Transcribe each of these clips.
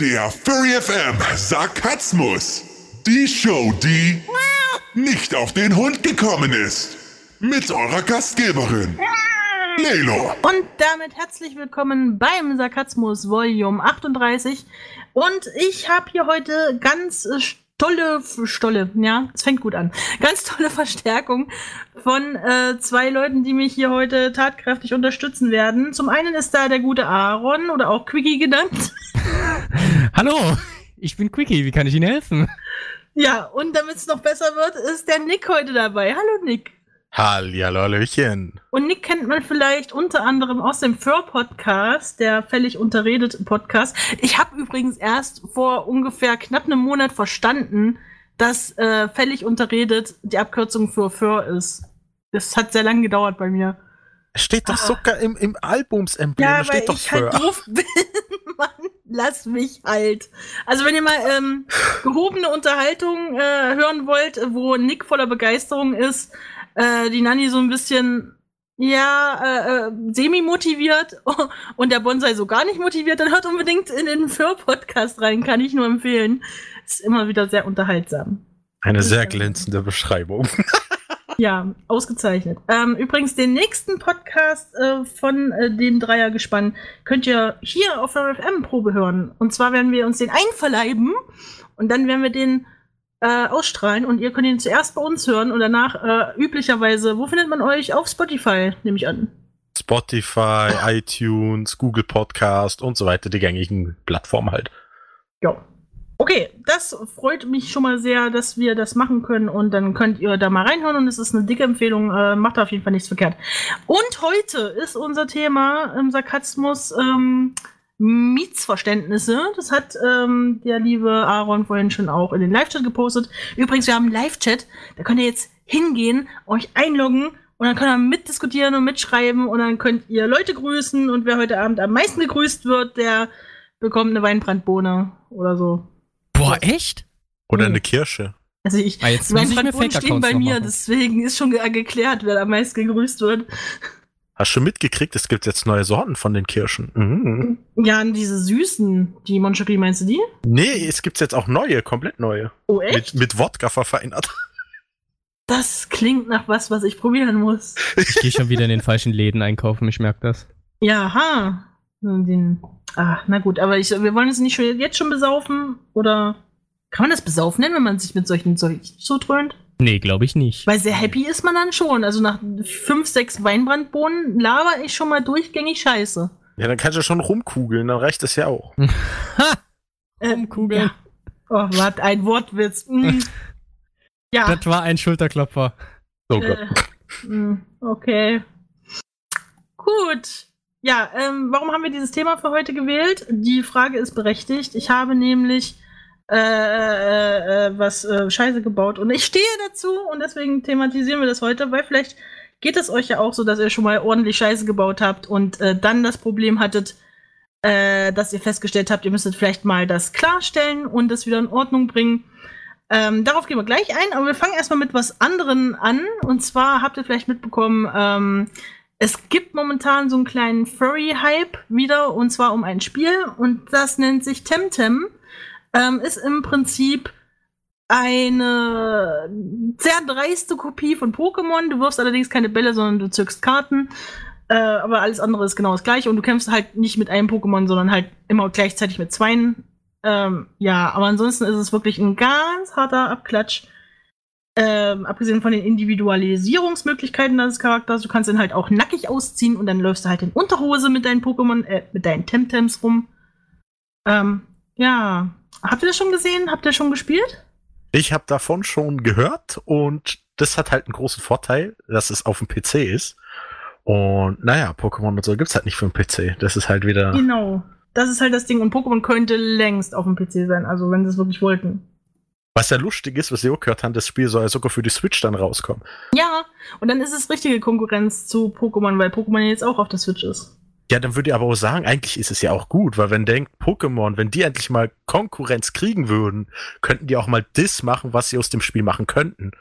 Der Furry FM Sarkasmus. Die Show, die nicht auf den Hund gekommen ist. Mit eurer Gastgeberin, Lelo. Und damit herzlich willkommen beim Sarkasmus Volume 38. Und ich habe hier heute ganz äh, tolle, stolle, ja, es fängt gut an. Ganz tolle Verstärkung von äh, zwei Leuten, die mich hier heute tatkräftig unterstützen werden. Zum einen ist da der gute Aaron oder auch Quickie genannt. Hallo, ich bin Quickie, wie kann ich Ihnen helfen? Ja, und damit es noch besser wird, ist der Nick heute dabei. Hallo Nick. Hallihallöchen. Und Nick kennt man vielleicht unter anderem aus dem Fur-Podcast, der völlig unterredet Podcast. Ich habe übrigens erst vor ungefähr knapp einem Monat verstanden, dass äh, völlig unterredet die Abkürzung für Fur ist. Das hat sehr lange gedauert bei mir. Es steht doch sogar im, im Albumsemblem. Ja, steht weil doch ich halt Fur. doof bin. Mann, lass mich halt. Also wenn ihr mal ähm, gehobene Unterhaltung äh, hören wollt, wo Nick voller Begeisterung ist, äh, die Nanny so ein bisschen ja, äh, äh, semi-motiviert und der Bonsai so gar nicht motiviert, dann hört unbedingt in den Fur-Podcast rein, kann ich nur empfehlen. Ist immer wieder sehr unterhaltsam. Eine sehr glänzende Beschreibung. Ja, ausgezeichnet. Ähm, übrigens, den nächsten Podcast äh, von äh, dem Dreiergespann könnt ihr hier auf der FM-Probe hören. Und zwar werden wir uns den einverleiben und dann werden wir den äh, ausstrahlen und ihr könnt ihn zuerst bei uns hören und danach äh, üblicherweise, wo findet man euch? Auf Spotify, nehme ich an. Spotify, iTunes, Google Podcast und so weiter, die gängigen Plattformen halt. Ja. Okay, das freut mich schon mal sehr, dass wir das machen können und dann könnt ihr da mal reinhören und es ist eine dicke Empfehlung, äh, macht auf jeden Fall nichts verkehrt. Und heute ist unser Thema im Sarkasmus ähm, Mietsverständnisse. Das hat ähm, der liebe Aaron vorhin schon auch in den Live-Chat gepostet. Übrigens, wir haben einen Live-Chat, da könnt ihr jetzt hingehen, euch einloggen und dann könnt ihr mitdiskutieren und mitschreiben und dann könnt ihr Leute grüßen und wer heute Abend am meisten gegrüßt wird, der bekommt eine Weinbrandbohne oder so. Boah, echt? Oder Hm. eine Kirsche. Also ich, Ah, jetzt die muss ich mir Weinbrandbohnen stehen bei mir, machen. deswegen ist schon ge geklärt, wer am meisten gegrüßt wird. Hast du mitgekriegt, es gibt jetzt neue Sorten von den Kirschen? Mhm. Ja, und diese süßen, die Moncherie, meinst du die? Nee, es gibt jetzt auch neue, komplett neue. Oh, echt? Mit, mit Wodka verfeinert. Das klingt nach was, was ich probieren muss. Ich gehe schon wieder in den falschen Läden einkaufen, ich merke das. Ja, ha. Den, ah, na gut, aber ich, wir wollen uns nicht schon, jetzt schon besaufen, oder kann man das besaufen nennen, wenn man sich mit solchen Zeug zutrönt? Nee, glaube ich nicht. Weil sehr happy ist man dann schon. Also nach fünf, sechs Weinbrandbohnen laber ich schon mal durchgängig Scheiße. Ja, dann kannst du schon rumkugeln, dann reicht das ja auch. ha! Äh, Rumkugeln. Ja. Oh, was ein Wortwitz. Mm. Ja. Das war ein Schulterklopfer. Oh Gott. Äh, mm, okay. Gut. Ja, ähm, warum haben wir dieses Thema für heute gewählt? Die Frage ist berechtigt. Ich habe nämlich äh, äh, äh, was äh, Scheiße gebaut und ich stehe dazu und deswegen thematisieren wir das heute, weil vielleicht geht es euch ja auch so, dass ihr schon mal ordentlich Scheiße gebaut habt und äh, dann das Problem hattet, äh, dass ihr festgestellt habt, ihr müsstet vielleicht mal das klarstellen und das wieder in Ordnung bringen. Ähm, darauf gehen wir gleich ein, aber wir fangen erstmal mit was anderem an. Und zwar habt ihr vielleicht mitbekommen, ähm, es gibt momentan so einen kleinen Furry-Hype wieder, und zwar um ein Spiel, und das nennt sich Temtem. Ähm, ist im Prinzip eine sehr dreiste Kopie von Pokémon. Du wirfst allerdings keine Bälle, sondern du zückst Karten. Äh, aber alles andere ist genau das gleiche und du kämpfst halt nicht mit einem Pokémon, sondern halt immer gleichzeitig mit zweien. Ähm, ja, aber ansonsten ist es wirklich ein ganz harter Abklatsch. Ähm, abgesehen von den Individualisierungsmöglichkeiten deines Charakters, du kannst ihn halt auch nackig ausziehen und dann läufst du halt in Unterhose mit deinen Pokémon, äh, mit deinen Temtems rum. Ähm, ja. Habt ihr das schon gesehen? Habt ihr schon gespielt? Ich habe davon schon gehört und das hat halt einen großen Vorteil, dass es auf dem PC ist. Und naja, Pokémon und so gibt's halt nicht für den PC. Das ist halt wieder. Genau. Das ist halt das Ding. Und Pokémon könnte längst auf dem PC sein, also wenn sie es wirklich wollten. Was ja lustig ist, was wir auch gehört haben, das Spiel soll ja sogar für die Switch dann rauskommen. Ja, und dann ist es richtige Konkurrenz zu Pokémon, weil Pokémon jetzt auch auf der Switch ist. Ja, dann würde ich aber auch sagen, eigentlich ist es ja auch gut, weil wenn denkt, Pokémon, wenn die endlich mal Konkurrenz kriegen würden, könnten die auch mal das machen, was sie aus dem Spiel machen könnten.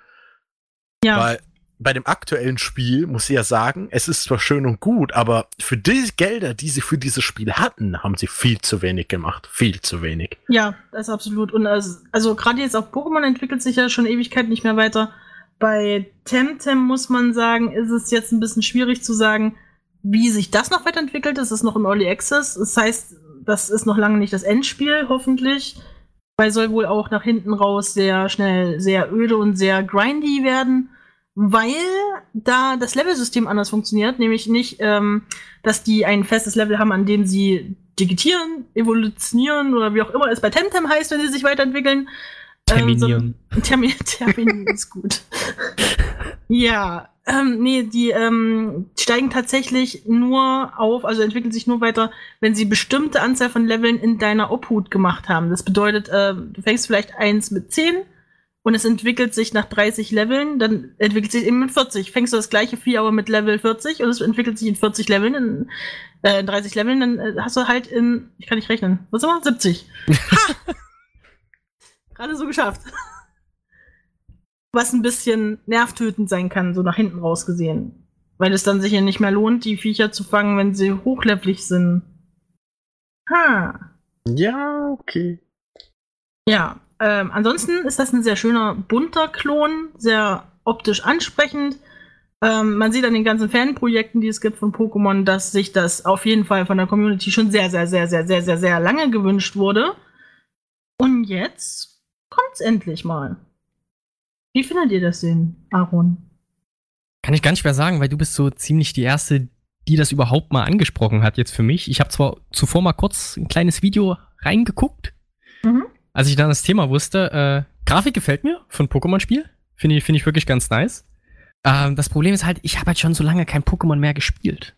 Ja. Weil bei dem aktuellen Spiel muss ich ja sagen, es ist zwar schön und gut, aber für die Gelder, die sie für dieses Spiel hatten, haben sie viel zu wenig gemacht. Viel zu wenig. Ja, das ist absolut. Und also, also gerade jetzt auch Pokémon entwickelt sich ja schon Ewigkeit nicht mehr weiter. Bei Temtem muss man sagen, ist es jetzt ein bisschen schwierig zu sagen, wie sich das noch weiterentwickelt. Es ist noch im Early Access. Das heißt, das ist noch lange nicht das Endspiel, hoffentlich. Weil soll wohl auch nach hinten raus sehr schnell sehr öde und sehr grindy werden weil da das Levelsystem anders funktioniert, nämlich nicht, ähm, dass die ein festes Level haben, an dem sie digitieren, evolutionieren oder wie auch immer es bei Temtem heißt, wenn sie sich weiterentwickeln. Terminieren. Ähm, so, termi terminieren ist gut. ja, ähm, nee, die ähm, steigen tatsächlich nur auf, also entwickeln sich nur weiter, wenn sie bestimmte Anzahl von Leveln in deiner Obhut gemacht haben. Das bedeutet, äh, du fängst vielleicht eins mit zehn und es entwickelt sich nach 30 Leveln, dann entwickelt sich eben mit 40. Fängst du das gleiche Vieh aber mit Level 40 und es entwickelt sich in 40 Leveln, in, äh, in 30 Leveln, dann äh, hast du halt in, ich kann nicht rechnen, was immer, 70. Ha! Gerade so geschafft. Was ein bisschen nervtötend sein kann, so nach hinten raus gesehen. Weil es dann sicher nicht mehr lohnt, die Viecher zu fangen, wenn sie hochlevelig sind. Ha. Ja, okay. Ja, ähm, ansonsten ist das ein sehr schöner, bunter Klon, sehr optisch ansprechend. Ähm, man sieht an den ganzen Fanprojekten, die es gibt von Pokémon, dass sich das auf jeden Fall von der Community schon sehr, sehr, sehr, sehr, sehr, sehr, sehr lange gewünscht wurde. Und jetzt kommt's endlich mal. Wie findet ihr das denn, Aaron? Kann ich gar nicht mehr sagen, weil du bist so ziemlich die erste, die das überhaupt mal angesprochen hat jetzt für mich. Ich habe zwar zuvor mal kurz ein kleines Video reingeguckt, mhm als ich dann das Thema wusste, äh, Grafik gefällt mir von Pokémon-Spiel. Finde ich, find ich wirklich ganz nice. Ähm, das Problem ist halt, ich habe halt schon so lange kein Pokémon mehr gespielt.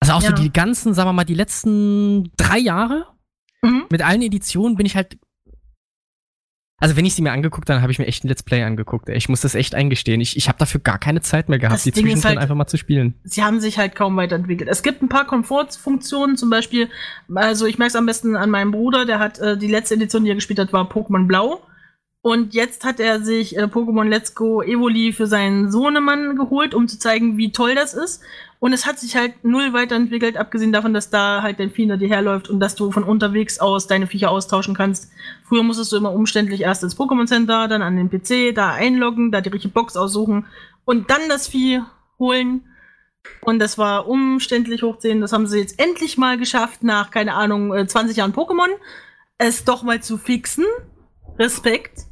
Also auch ja. so die ganzen, sagen wir mal, die letzten drei Jahre mhm. mit allen Editionen bin ich halt also wenn ich sie mir angeguckt, dann habe ich mir echt ein Let's Play angeguckt. Ich muss das echt eingestehen. Ich, ich habe dafür gar keine Zeit mehr gehabt, das die zwischendrin halt, einfach mal zu spielen. Sie haben sich halt kaum weiterentwickelt. Es gibt ein paar Komfortfunktionen, zum Beispiel, also ich merke es am besten an meinem Bruder, der hat äh, die letzte Edition, die er gespielt hat, war Pokémon Blau. Und jetzt hat er sich äh, Pokémon Let's Go Evoli für seinen Sohnemann geholt, um zu zeigen, wie toll das ist. Und es hat sich halt null weiterentwickelt, abgesehen davon, dass da halt dein Vieh hinter dir herläuft und dass du von unterwegs aus deine Viecher austauschen kannst. Früher musstest du immer umständlich erst ins Pokémon Center, dann an den PC, da einloggen, da die richtige Box aussuchen und dann das Vieh holen. Und das war umständlich hochziehen. Das haben sie jetzt endlich mal geschafft, nach, keine Ahnung, 20 äh, Jahren Pokémon, es doch mal zu fixen. Respekt.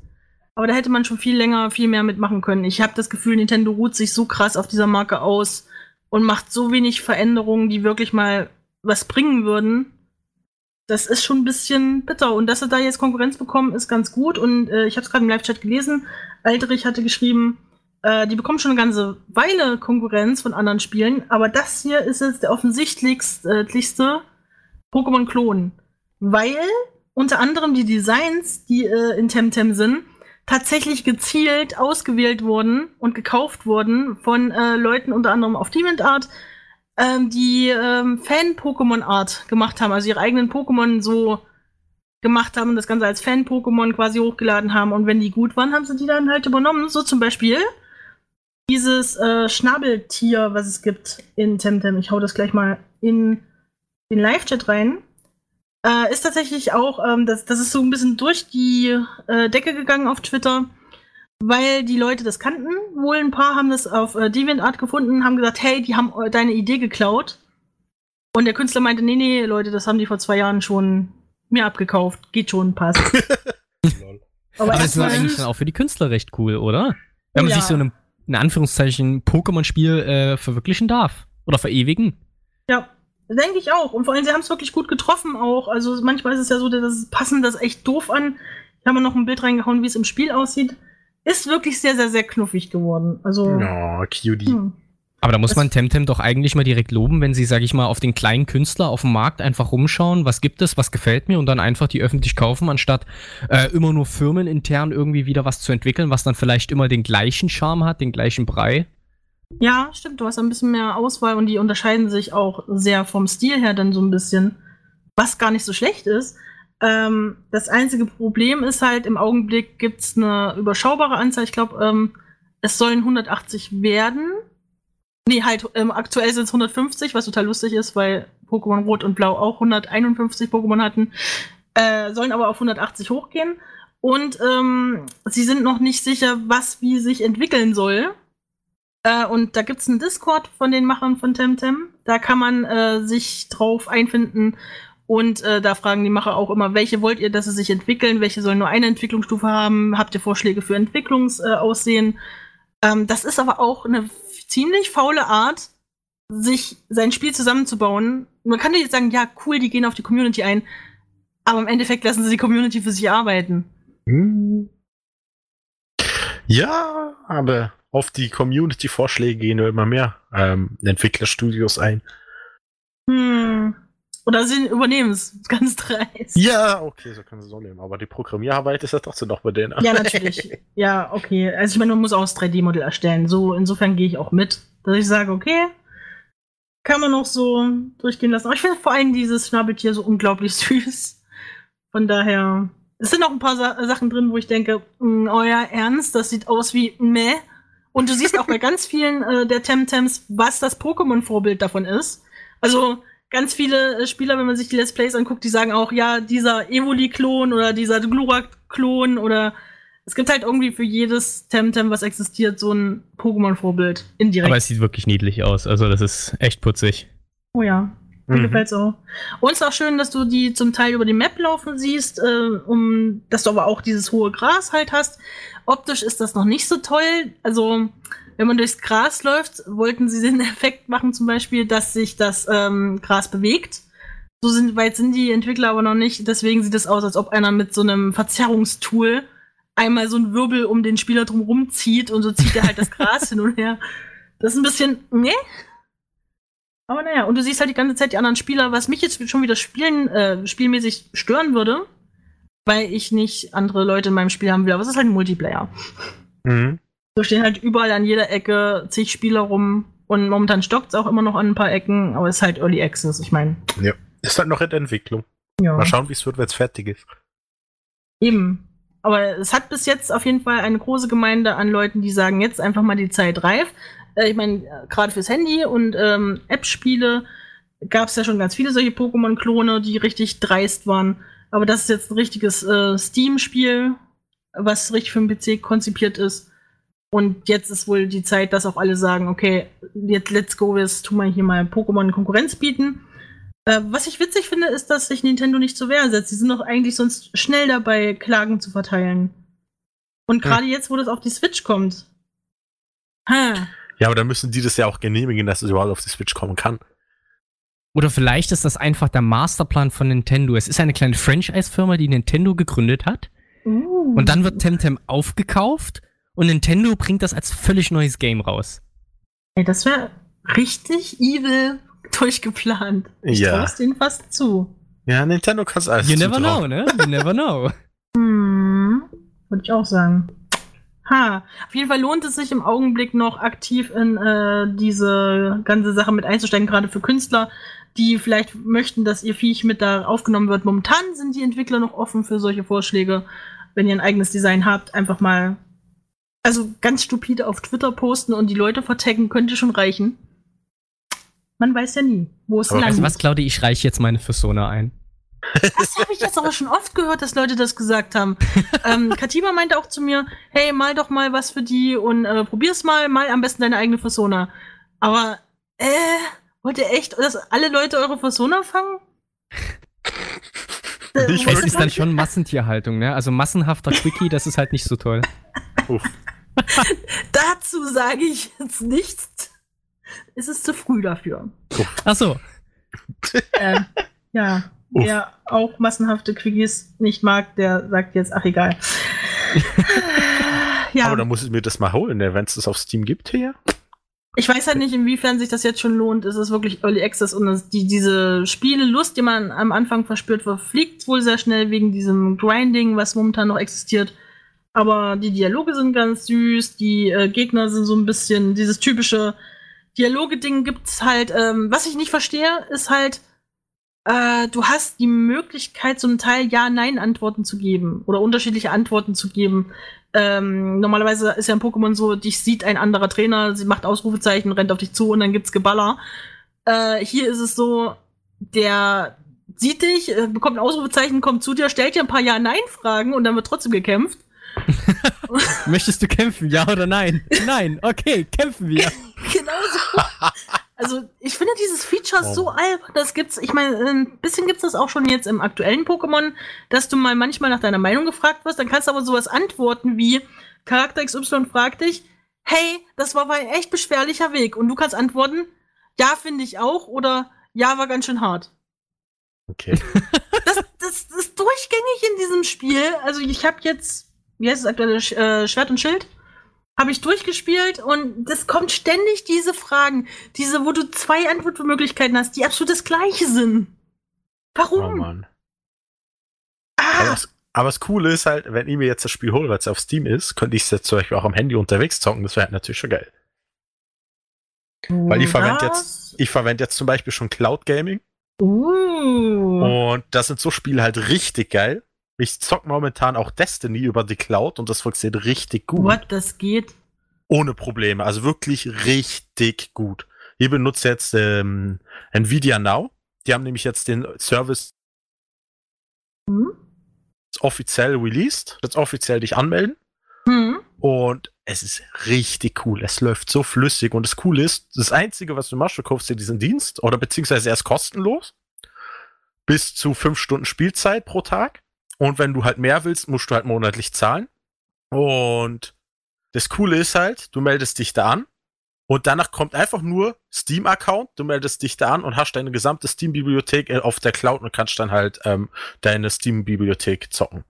Aber da hätte man schon viel länger, viel mehr mitmachen können. Ich habe das Gefühl, Nintendo ruht sich so krass auf dieser Marke aus und macht so wenig Veränderungen, die wirklich mal was bringen würden. Das ist schon ein bisschen bitter. Und dass sie da jetzt Konkurrenz bekommen, ist ganz gut. Und äh, ich habe es gerade im Live-Chat gelesen. Alterich hatte geschrieben, äh, die bekommen schon eine ganze Weile Konkurrenz von anderen Spielen. Aber das hier ist jetzt der offensichtlichste äh, Pokémon-Klon. Weil unter anderem die Designs, die äh, in Temtem sind, tatsächlich gezielt ausgewählt wurden und gekauft wurden von äh, Leuten unter anderem auf DeviantArt, ähm, die ähm, Fan-Pokémon-Art gemacht haben, also ihre eigenen Pokémon so gemacht haben und das Ganze als Fan-Pokémon quasi hochgeladen haben. Und wenn die gut waren, haben sie die dann halt übernommen. So zum Beispiel dieses äh, Schnabeltier, was es gibt in Temtem. Ich hau das gleich mal in den Live-Chat rein. Äh, ist tatsächlich auch, ähm, das, das ist so ein bisschen durch die äh, Decke gegangen auf Twitter, weil die Leute das kannten. Wohl ein paar haben das auf äh, DeviantArt gefunden, haben gesagt, hey, die haben äh, deine Idee geklaut. Und der Künstler meinte, nee, nee, Leute, das haben die vor zwei Jahren schon mir abgekauft. Geht schon, passt. Aber, Aber das ist eigentlich dann auch für die Künstler recht cool, oder? Wenn man ja. sich so einem, in Anführungszeichen, Pokémon-Spiel äh, verwirklichen darf. Oder verewigen. Ja, Denke ich auch. Und vor allem, sie haben es wirklich gut getroffen auch. Also manchmal ist es ja so, dass passen das echt doof an. Ich habe noch ein Bild reingehauen, wie es im Spiel aussieht. Ist wirklich sehr, sehr, sehr knuffig geworden. Also. Oh, cutie. Hm. Aber da muss man Temtem doch eigentlich mal direkt loben, wenn sie, sag ich mal, auf den kleinen Künstler auf dem Markt einfach rumschauen, was gibt es, was gefällt mir und dann einfach die öffentlich kaufen, anstatt äh, immer nur firmenintern irgendwie wieder was zu entwickeln, was dann vielleicht immer den gleichen Charme hat, den gleichen Brei. Ja, stimmt, du hast ein bisschen mehr Auswahl und die unterscheiden sich auch sehr vom Stil her dann so ein bisschen, was gar nicht so schlecht ist. Ähm, das einzige Problem ist halt, im Augenblick gibt es eine überschaubare Anzahl, ich glaube, ähm, es sollen 180 werden. Nee, halt, ähm, aktuell sind es 150, was total lustig ist, weil Pokémon Rot und Blau auch 151 Pokémon hatten. Äh, sollen aber auf 180 hochgehen. Und ähm, sie sind noch nicht sicher, was wie sich entwickeln soll. Äh, und da gibt es einen Discord von den Machern von Temtem. Da kann man äh, sich drauf einfinden. Und äh, da fragen die Macher auch immer, welche wollt ihr, dass sie sich entwickeln? Welche sollen nur eine Entwicklungsstufe haben? Habt ihr Vorschläge für Entwicklungsaussehen? Ähm, das ist aber auch eine ziemlich faule Art, sich sein Spiel zusammenzubauen. Man kann jetzt sagen, ja, cool, die gehen auf die Community ein. Aber im Endeffekt lassen sie die Community für sich arbeiten. Hm. Ja, aber auf die Community-Vorschläge gehen nur immer mehr ähm, Entwicklerstudios ein. Hm. Oder sie übernehmen es ganz dreist. Ja, okay, so können sie es auch nehmen. Aber die Programmierarbeit ist ja trotzdem noch bei denen. Ja, natürlich. ja, okay. Also ich meine, man muss auch das 3D-Modell erstellen. So, insofern gehe ich auch mit, dass ich sage, okay, kann man noch so durchgehen lassen. Aber ich finde vor allem dieses Schnabeltier so unglaublich süß. Von daher, es sind noch ein paar Sa Sachen drin, wo ich denke, mh, euer Ernst, das sieht aus wie meh. Und du siehst auch bei ganz vielen äh, der Temtems, was das Pokémon-Vorbild davon ist. Also ganz viele äh, Spieler, wenn man sich die Let's Plays anguckt, die sagen auch, ja, dieser Evoli-Klon oder dieser Glurak-Klon oder es gibt halt irgendwie für jedes Temtem, was existiert, so ein Pokémon-Vorbild indirekt. Aber es sieht wirklich niedlich aus, also das ist echt putzig. Oh ja. Mir mhm. gefällt's auch. Und es ist auch schön, dass du die zum Teil über die Map laufen siehst, äh, um, dass du aber auch dieses hohe Gras halt hast. Optisch ist das noch nicht so toll. Also, wenn man durchs Gras läuft, wollten sie den Effekt machen, zum Beispiel, dass sich das ähm, Gras bewegt. So sind, weit sind die Entwickler aber noch nicht. Deswegen sieht es aus, als ob einer mit so einem Verzerrungstool einmal so einen Wirbel um den Spieler drumherum zieht und so zieht er halt das Gras hin und her. Das ist ein bisschen, ne? Aber naja, und du siehst halt die ganze Zeit die anderen Spieler, was mich jetzt schon wieder spielen, äh, spielmäßig stören würde, weil ich nicht andere Leute in meinem Spiel haben will. Aber es ist halt ein Multiplayer. Mhm. So stehen halt überall an jeder Ecke zig Spieler rum. Und momentan stockt es auch immer noch an ein paar Ecken, aber es ist halt Early Access, ich meine. Ja, ist halt noch in der Entwicklung. Ja. Mal schauen, wie es wird, wenn es fertig ist. Eben. Aber es hat bis jetzt auf jeden Fall eine große Gemeinde an Leuten, die sagen, jetzt einfach mal die Zeit reif. Äh, ich meine, gerade fürs Handy und ähm, App-Spiele gab es ja schon ganz viele solche Pokémon-Klone, die richtig dreist waren. Aber das ist jetzt ein richtiges äh, Steam-Spiel, was richtig für den PC konzipiert ist. Und jetzt ist wohl die Zeit, dass auch alle sagen, okay, jetzt let's go, jetzt tun wir hier mal Pokémon Konkurrenz bieten. Äh, was ich witzig finde, ist, dass sich Nintendo nicht zur Wehr setzt. Sie sind doch eigentlich sonst schnell dabei, Klagen zu verteilen. Und gerade hm. jetzt, wo das auf die Switch kommt. Ha. Ja, aber dann müssen die das ja auch genehmigen, dass es überhaupt auf die Switch kommen kann. Oder vielleicht ist das einfach der Masterplan von Nintendo. Es ist eine kleine Franchise-Firma, die Nintendo gegründet hat. Uh. Und dann wird Temtem aufgekauft und Nintendo bringt das als völlig neues Game raus. Ey, das wäre richtig evil durchgeplant. Ich ja. traue denen fast zu. Ja, Nintendo kann es alles You never know, ne? You never know. hm, würde ich auch sagen. Ha, auf jeden Fall lohnt es sich im Augenblick noch aktiv in äh, diese ganze Sache mit einzusteigen, gerade für Künstler, die vielleicht möchten, dass ihr Viech mit da aufgenommen wird. Momentan sind die Entwickler noch offen für solche Vorschläge. Wenn ihr ein eigenes Design habt, einfach mal, also ganz stupide auf Twitter posten und die Leute vertaggen, könnte schon reichen. Man weiß ja nie, wo es langt. Was, Claudia, ich reiche jetzt meine Persona ein. Das habe ich jetzt aber schon oft gehört, dass Leute das gesagt haben. ähm, Katiba meinte auch zu mir, hey, mal doch mal was für die und äh, probier's mal, mal am besten deine eigene Persona. Aber, äh, wollt ihr echt, dass alle Leute eure Persona fangen? Äh, es ist dann schon Massentierhaltung, ne? Also massenhafter Quickie, das ist halt nicht so toll. Dazu sage ich jetzt nichts. Es ist zu früh dafür. Ach so. Äh, ja. Wer auch massenhafte Quickies nicht mag, der sagt jetzt, ach egal. ja. Aber dann muss ich mir das mal holen, ne, wenn es das auf Steam gibt hier. Ich weiß halt nicht, inwiefern sich das jetzt schon lohnt. Es ist wirklich Early Access und die, diese Spielelust, die man am Anfang verspürt, verfliegt wohl sehr schnell wegen diesem Grinding, was momentan noch existiert. Aber die Dialoge sind ganz süß, die äh, Gegner sind so ein bisschen dieses typische Dialoge-Ding gibt's halt. Ähm, was ich nicht verstehe, ist halt, äh, du hast die Möglichkeit, zum Teil Ja-Nein-Antworten zu geben oder unterschiedliche Antworten zu geben. Ähm, normalerweise ist ja ein Pokémon so, dich sieht ein anderer Trainer, sie macht Ausrufezeichen, rennt auf dich zu und dann gibt's Geballer. Äh, hier ist es so, der sieht dich, äh, bekommt ein Ausrufezeichen, kommt zu dir, stellt dir ein paar Ja-Nein-Fragen und dann wird trotzdem gekämpft. Möchtest du kämpfen, ja oder nein? Nein, okay, kämpfen wir. genau so. Also, ich finde dieses Feature oh. so albern. Das gibt's, ich meine, ein bisschen gibt's das auch schon jetzt im aktuellen Pokémon, dass du mal manchmal nach deiner Meinung gefragt wirst, dann kannst du aber sowas antworten wie Charakter XY fragt dich, hey, das war ein echt beschwerlicher Weg. Und du kannst antworten, ja, finde ich auch, oder ja, war ganz schön hart. Okay. Das, das, das ist durchgängig in diesem Spiel. Also ich habe jetzt, wie heißt es aktuell, äh, Schwert und Schild? Habe ich durchgespielt und es kommt ständig diese Fragen, diese, wo du zwei Antwortmöglichkeiten hast, die absolut das gleiche sind. Warum? Oh Mann. Ah. Aber, das, aber das Coole ist halt, wenn ich mir jetzt das Spiel hole, weil es auf Steam ist, könnte ich es jetzt zum Beispiel auch am Handy unterwegs zocken. Das wäre halt natürlich schon geil. Du weil ich verwende jetzt, ich verwende jetzt zum Beispiel schon Cloud Gaming. Uh. Und das sind so Spiele halt richtig geil. Ich zock momentan auch Destiny über die Cloud und das funktioniert richtig gut. What, das geht? Ohne Probleme, also wirklich richtig gut. Ich benutze jetzt ähm, Nvidia Now. Die haben nämlich jetzt den Service hm? offiziell released. Jetzt offiziell dich anmelden. Hm? Und es ist richtig cool. Es läuft so flüssig. Und das Coole ist, das Einzige, was du machst, du kaufst dir diesen Dienst oder beziehungsweise erst kostenlos. Bis zu fünf Stunden Spielzeit pro Tag. Und wenn du halt mehr willst, musst du halt monatlich zahlen. Und das Coole ist halt, du meldest dich da an und danach kommt einfach nur Steam-Account, du meldest dich da an und hast deine gesamte Steam-Bibliothek äh, auf der Cloud und kannst dann halt ähm, deine Steam-Bibliothek zocken.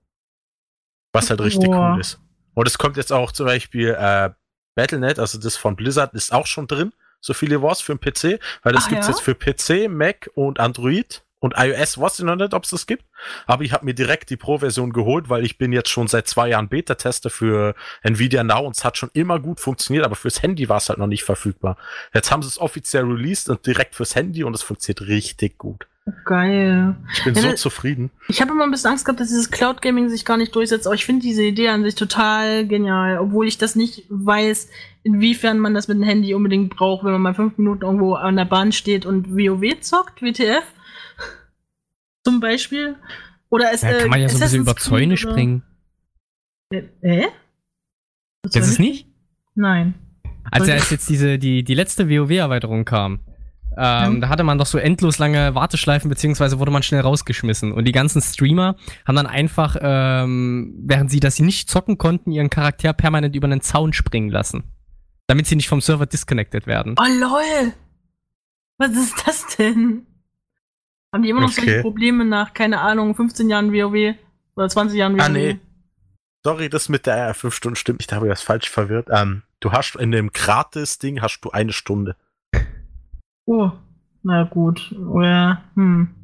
Was halt richtig Boah. cool ist. Und es kommt jetzt auch zum Beispiel äh, Battle.net, also das von Blizzard, ist auch schon drin, so viele Wars für den PC, weil das Ach, gibt's ja? jetzt für PC, Mac und Android. Und iOS weiß ich noch nicht, ob es das gibt. Aber ich habe mir direkt die Pro-Version geholt, weil ich bin jetzt schon seit zwei Jahren Beta-Tester für Nvidia Now und es hat schon immer gut funktioniert, aber fürs Handy war es halt noch nicht verfügbar. Jetzt haben sie es offiziell released und direkt fürs Handy und es funktioniert richtig gut. Geil. Ich bin ja, so zufrieden. Ich habe immer ein bisschen Angst gehabt, dass dieses Cloud Gaming sich gar nicht durchsetzt, aber ich finde diese Idee an sich total genial, obwohl ich das nicht weiß, inwiefern man das mit dem Handy unbedingt braucht, wenn man mal fünf Minuten irgendwo an der Bahn steht und WoW zockt, WTF zum Beispiel. Oder es, ja, kann man ja so ein bisschen über Zäune springen. Äh? äh? Das ist es nicht? Nein. Also als jetzt diese, die, die letzte WoW-Erweiterung kam, ähm, ja. da hatte man doch so endlos lange Warteschleifen, beziehungsweise wurde man schnell rausgeschmissen. Und die ganzen Streamer haben dann einfach, ähm, während sie das nicht zocken konnten, ihren Charakter permanent über einen Zaun springen lassen. Damit sie nicht vom Server disconnected werden. Oh lol! Was ist das denn? Haben die immer noch okay. solche Probleme nach, keine Ahnung, 15 Jahren WoW oder 20 Jahren WoW? Ah, nee. Sorry, das mit der 5 Stunden stimmt nicht, da habe ich das falsch verwirrt. Ähm, du hast in dem Gratis-Ding hast du eine Stunde. Oh, na gut. Oder, hm.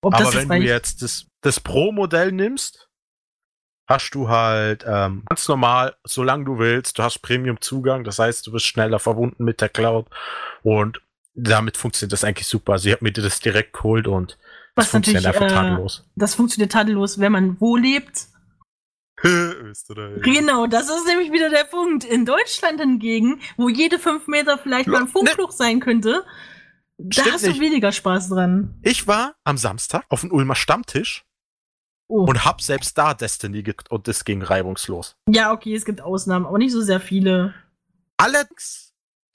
Ob Aber wenn du jetzt das, das Pro-Modell nimmst, hast du halt ähm, ganz normal, solange du willst, du hast Premium-Zugang, das heißt, du bist schneller verbunden mit der Cloud und damit funktioniert das eigentlich super. Also ich habe mir das direkt geholt und das funktioniert einfach äh, tadellos. Das funktioniert tadellos, wenn man wo lebt. Österreich. Genau, das ist nämlich wieder der Punkt. In Deutschland hingegen, wo jede fünf Meter vielleicht mal ein Funkfluch ne. sein könnte, da Stimmt hast du nicht. weniger Spaß dran. Ich war am Samstag auf dem Ulmer Stammtisch oh. und hab selbst da Destiny und das ging reibungslos. Ja, okay, es gibt Ausnahmen, aber nicht so sehr viele. Allerdings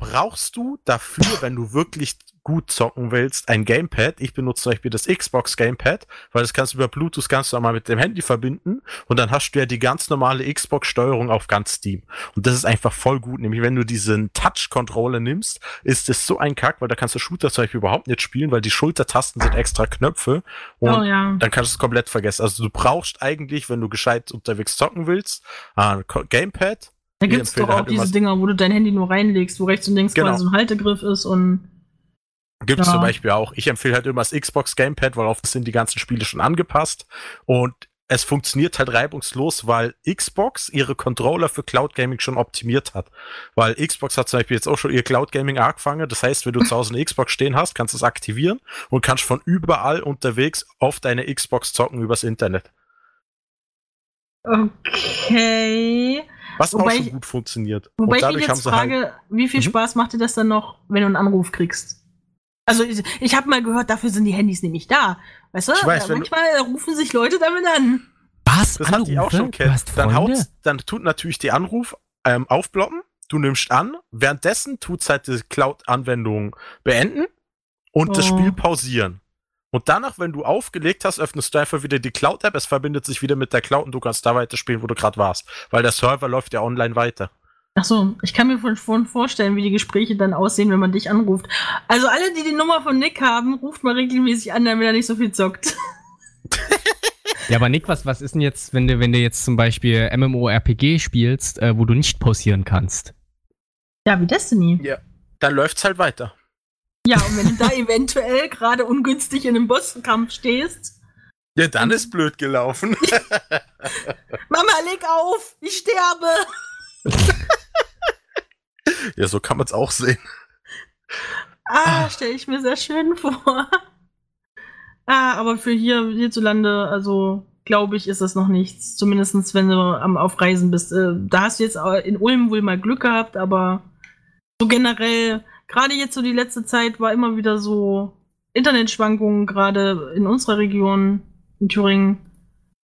brauchst du dafür, wenn du wirklich gut zocken willst, ein Gamepad. Ich benutze zum Beispiel das Xbox Gamepad, weil das kannst du über Bluetooth ganz normal mit dem Handy verbinden und dann hast du ja die ganz normale Xbox-Steuerung auf ganz Steam. Und das ist einfach voll gut. Nämlich, wenn du diesen Touch-Controller nimmst, ist das so ein Kack, weil da kannst du Shooter zum Beispiel überhaupt nicht spielen, weil die Schultertasten sind extra Knöpfe und oh, ja. dann kannst du es komplett vergessen. Also du brauchst eigentlich, wenn du gescheit unterwegs zocken willst, ein Gamepad, da gibt es doch auch halt diese Dinger, wo du dein Handy nur reinlegst, wo rechts und links genau. quasi so ein Haltegriff ist und. Gibt es ja. zum Beispiel auch. Ich empfehle halt immer das Xbox Gamepad, weil auf das sind die ganzen Spiele schon angepasst. Und es funktioniert halt reibungslos, weil Xbox ihre Controller für Cloud Gaming schon optimiert hat. Weil Xbox hat zum Beispiel jetzt auch schon ihr Cloud Gaming angefangen. Das heißt, wenn du zu Hause eine Xbox stehen hast, kannst du es aktivieren und kannst von überall unterwegs auf deine Xbox zocken übers Internet. Okay. Was Wobei auch schon ich- gut funktioniert. Wobei und ich mich jetzt halt. frage, wie viel Mhm. Spaß macht dir das dann noch, wenn du einen Anruf kriegst? Also ich, ich habe mal gehört, dafür sind die Handys nämlich da. Weißt du? Ich weiß, wenn du- manchmal rufen sich Leute damit an. Was? Das hat die auch schon kennt. Dann dann tut natürlich die Anruf ähm, aufploppen. Du nimmst an. Währenddessen tut's halt die Cloud-Anwendung beenden und das Oh. Spiel pausieren. Und danach, wenn du aufgelegt hast, öffnest du einfach wieder die Cloud-App. Es verbindet sich wieder mit der Cloud und du kannst da weiterspielen, wo du gerade warst. Weil der Server läuft ja online weiter. Ach so, ich kann mir von, von vorstellen, wie die Gespräche dann aussehen, wenn man dich anruft. Also alle, die die Nummer von Nick haben, ruft mal regelmäßig an, damit er nicht so viel zockt. Ja, aber Nick, was, was ist denn jetzt, wenn du, wenn du jetzt zum Beispiel MMORPG spielst, äh, wo du nicht pausieren kannst? Ja, wie Destiny. Dann läuft's halt weiter. Ja, und wenn du da eventuell gerade ungünstig in einem Bosskampf stehst, Ja, dann ist blöd gelaufen. Mama, leg auf, ich sterbe. ja, so kann man's auch sehen. Ah, stelle ich mir sehr schön vor. Ah, aber für hier hierzulande, also glaube ich, ist das noch nichts. Zumindest wenn du am auf Reisen bist. Äh, da hast du jetzt in Ulm wohl mal Glück gehabt, aber so generell, gerade jetzt so die letzte Zeit war immer wieder so Internetschwankungen, gerade in unserer Region, in Thüringen.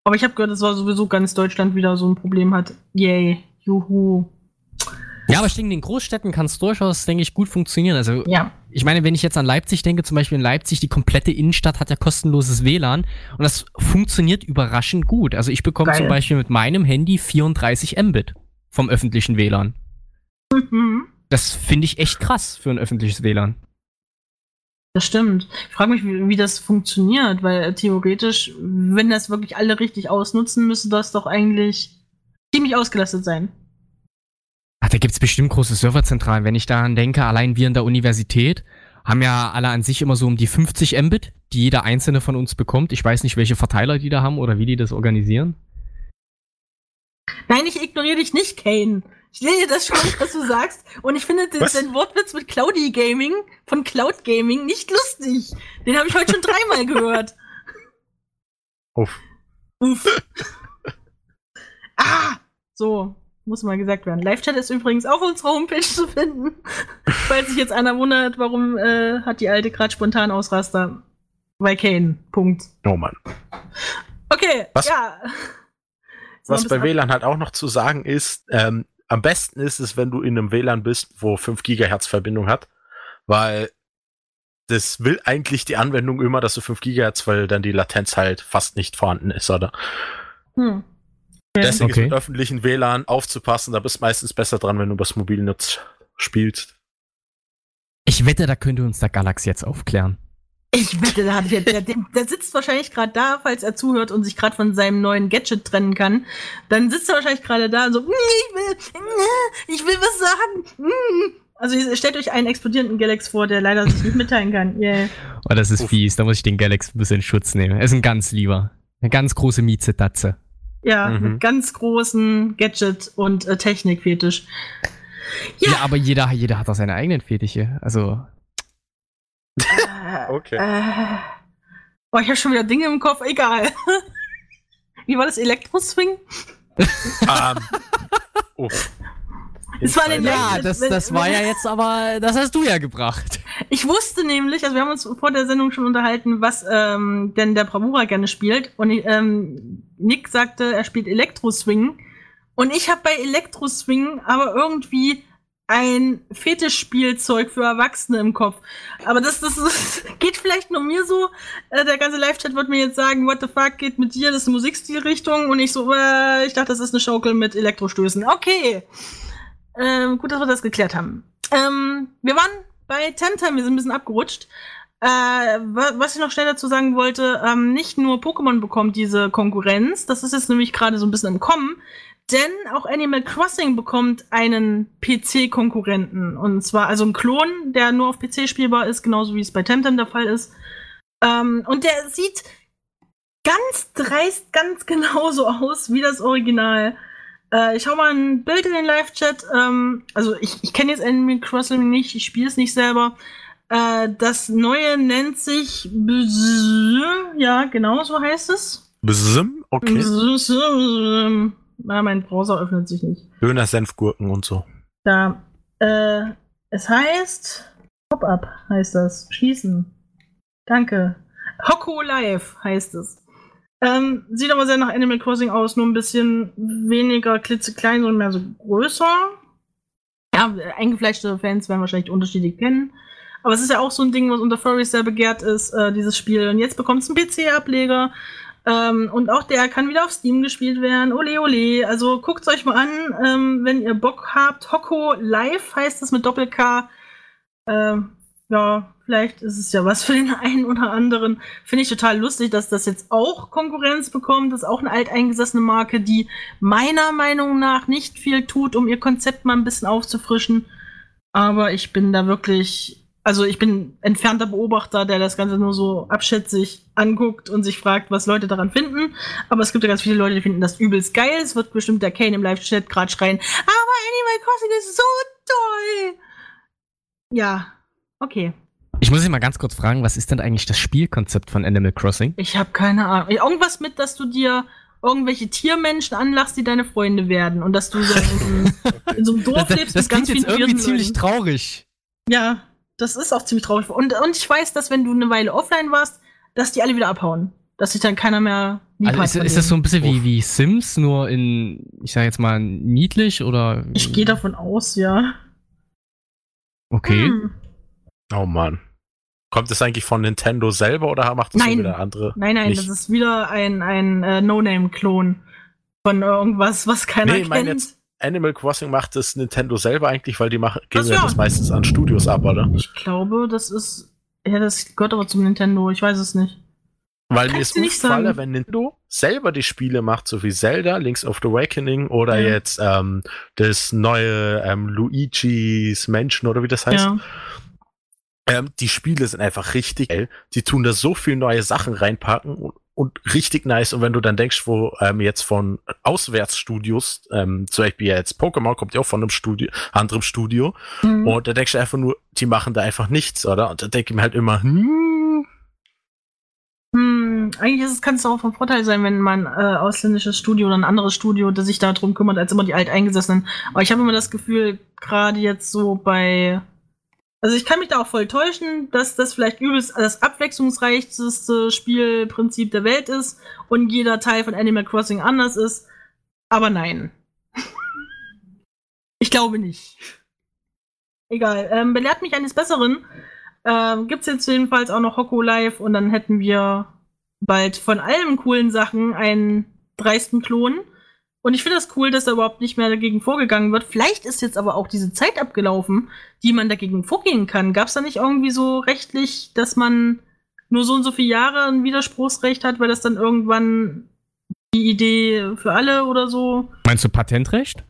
Aber ich habe gehört, dass war sowieso ganz Deutschland wieder so ein Problem hat. Yay, juhu. Ja, aber ich denke, in den Großstädten kann es durchaus, denke ich, gut funktionieren. Also, Ja. ich meine, wenn ich jetzt an Leipzig denke, zum Beispiel in Leipzig, die komplette Innenstadt hat ja kostenloses WLAN und das funktioniert überraschend gut. Also, ich bekomme zum Beispiel mit meinem Handy 34 Mbit vom öffentlichen WLAN. Mhm. Das finde ich echt krass für ein öffentliches WLAN. Das stimmt. Ich frage mich, wie, wie das funktioniert, weil äh, theoretisch, wenn das wirklich alle richtig ausnutzen, müsste das doch eigentlich ziemlich ausgelastet sein. Ach, da gibt's bestimmt große Serverzentralen. Wenn ich daran denke, allein wir in der Universität haben ja alle an sich immer so um die 50 Mbit, die jeder einzelne von uns bekommt. Ich weiß nicht, welche Verteiler die da haben oder wie die das organisieren. Nein, ich ignoriere dich nicht, Kane. Ich sehe das schon, was du sagst. Und ich finde den, den Wortwitz mit Cloudy Gaming von Cloud Gaming nicht lustig. Den habe ich heute schon dreimal gehört. Uff. Uff. ah! So, muss mal gesagt werden. Live-Chat ist übrigens auf unserer Homepage zu finden. Falls sich jetzt einer wundert, warum äh, hat die alte gerade spontan Ausraster. Bei Kane. Punkt. Oh Mann. Okay, Was- ja. Was bei WLAN halt auch noch zu sagen ist, ähm, am besten ist es, wenn du in einem WLAN bist, wo 5 Gigahertz Verbindung hat, weil das will eigentlich die Anwendung immer, dass du 5 Gigahertz, weil dann die Latenz halt fast nicht vorhanden ist, oder? Hm. Deswegen Okay. ist mit öffentlichen WLAN aufzupassen, da bist du meistens besser dran, wenn du übers Mobilnetz spielst. Ich wette, da könnte uns der Galax jetzt aufklären. Ich wette, der, hat jetzt, der, der, der sitzt wahrscheinlich gerade da, falls er zuhört und sich gerade von seinem neuen Gadget trennen kann. Dann sitzt er wahrscheinlich gerade da und so, "Mm, ich will, mm, ich will was sagen. mm." Also stellt euch einen explodierenden Galax vor, der leider sich nicht mitteilen kann. Yeah. Oh, das ist Uff. fies. Da muss ich den Galax ein bisschen in Schutz nehmen. Er ist ein ganz lieber. Eine ganz große Mieze-Datze. Ja, Mhm. mit ganz großen Gadget und äh, Technikfetisch. Ja. Ja. aber jeder, jeder hat auch seine eigenen Fetische. Also, Äh, Okay. Äh, boah, ich habe schon wieder Dinge im Kopf. Egal. Wie war das Elektroswing? ähm, uff. Es war eine ja, das, das war ja jetzt aber, das hast du ja gebracht. Ich wusste nämlich, also wir haben uns vor der Sendung schon unterhalten, was ähm, denn der Bravura gerne spielt. Und ähm, Nick sagte, er spielt Elektroswing. Und ich habe bei Elektroswing aber irgendwie ein Fetischspielzeug für Erwachsene im Kopf. Aber das, das, das geht vielleicht nur mir so. Äh, der ganze Live-Chat wird mir jetzt sagen, what the fuck geht mit dir? Das ist eine Musikstilrichtung. Und ich so, äh, ich dachte, das ist eine Schaukel mit Elektrostößen. Okay. Ähm, gut, dass wir das geklärt haben. Ähm, wir waren bei Temtem, wir sind ein bisschen abgerutscht. Äh, wa- was ich noch schnell dazu sagen wollte, ähm, nicht nur Pokémon bekommt diese Konkurrenz, das ist jetzt nämlich gerade so ein bisschen im Kommen, denn auch Animal Crossing bekommt einen PC-Konkurrenten. Und zwar also einen Klon, der nur auf PC spielbar ist, genauso wie es bei Temtem der Fall ist. Ähm, und der sieht ganz dreist, ganz genauso aus wie das Original. Äh, ich hau mal ein Bild in den Live-Chat. Ähm, also ich, ich kenne jetzt Animal Crossing nicht, ich spiele es nicht selber. Äh, das neue nennt sich Bzz, ja, genau so heißt es. Bzim? Okay. Bzz, ah, mein Browser öffnet sich nicht. Döner, Senfgurken und so. Da. Äh, es heißt Pop-up heißt das. Schießen. Danke. Hoko Live heißt es. Ähm, sieht aber sehr nach Animal Crossing aus, nur ein bisschen weniger klitzeklein, sondern mehr so größer. Ja, eingefleischte Fans werden wahrscheinlich unterschiedlich kennen. Aber es ist ja auch so ein Ding, was unter Furries sehr begehrt ist, äh, dieses Spiel. Und jetzt bekommt es einen PC-Ableger. Ähm, und auch der kann wieder auf Steam gespielt werden. Ole, ole. Also guckt euch mal an, ähm, wenn ihr Bock habt. Hoko Live heißt es mit Doppel-K. Ähm, ja, vielleicht ist es ja was für den einen oder anderen. Finde ich total lustig, dass das jetzt auch Konkurrenz bekommt. Das ist auch eine alteingesessene Marke, die meiner Meinung nach nicht viel tut, um ihr Konzept mal ein bisschen aufzufrischen. Aber ich bin da wirklich, also ich bin entfernter Beobachter, der das Ganze nur so abschätzig anguckt und sich fragt, was Leute daran finden. Aber es gibt ja ganz viele Leute, die finden das übelst geil. Es wird bestimmt der Kane im Live-Chat gerade schreien, aber Animal Crossing ist so toll. Ja, Okay. Ich muss dich mal ganz kurz fragen, was ist denn eigentlich das Spielkonzept von Animal Crossing? Ich habe keine Ahnung. Irgendwas mit, dass du dir irgendwelche Tiermenschen anlachst, die deine Freunde werden und dass du so in, so einem Dorf das, lebst das, das klingt jetzt irgendwie ziemlich traurig. Ja, das ist auch ziemlich traurig. Und, und ich weiß, dass wenn du eine Weile offline warst, dass die alle wieder abhauen. Dass sich dann keiner mehr lieb also ist, ist das so ein bisschen wie, wie Sims, nur in, ich sag jetzt mal, niedlich oder? Ich gehe davon aus, ja. Okay. Hm. Oh Mann. Kommt das eigentlich von Nintendo selber oder macht das nein. wieder andere? Nein, nein, nicht? das ist wieder ein, ein äh, No-Name-Klon von irgendwas, was keiner nee, ich kennt. Jetzt Animal Crossing macht das Nintendo selber eigentlich, weil die machen, geben ja das meistens an Studios ab, oder? Ich glaube, das ist. Ja, das gehört aber zum Nintendo, ich weiß es nicht. Weil Kannst mir ist aufgefallen, wenn Nintendo selber die Spiele macht, so wie Zelda, Link's of the Awakening oder ja. jetzt ähm, das neue ähm, Luigi's Mansion oder wie das heißt. Ja ähm, die Spiele sind einfach richtig geil. Die tun da so viel neue Sachen reinpacken und, richtig nice. Und wenn du dann denkst, wo ähm, jetzt von Auswärtsstudios, ähm, zum Beispiel jetzt Pokémon kommt ja auch von einem Studio, anderem Studio. Mhm. Und da denkst du einfach nur, die machen da einfach nichts, oder? Und da denke ich mir halt immer, hm. Hm, eigentlich kann es auch von Vorteil sein, wenn man äh, ausländisches Studio oder ein anderes Studio, das sich darum kümmert, als immer die Alteingesessenen. Aber ich habe immer das Gefühl, gerade jetzt so bei also ich kann mich da auch voll täuschen, dass das vielleicht übelst das abwechslungsreichste Spielprinzip der Welt ist und jeder Teil von Animal Crossing anders ist. Aber nein. ich glaube nicht. Egal. Ähm, belehrt mich eines Besseren. Ähm, gibt's jetzt jedenfalls auch noch Hoko Live und dann hätten wir bald von allen coolen Sachen einen dreisten Klon. Und ich finde das cool, dass da überhaupt nicht mehr dagegen vorgegangen wird. Vielleicht ist jetzt aber auch diese Zeit abgelaufen, die man dagegen vorgehen kann. Gab es da nicht irgendwie so rechtlich, dass man nur so und so viele Jahre ein Widerspruchsrecht hat, weil das dann irgendwann die Idee für alle oder so? Meinst du Patentrecht?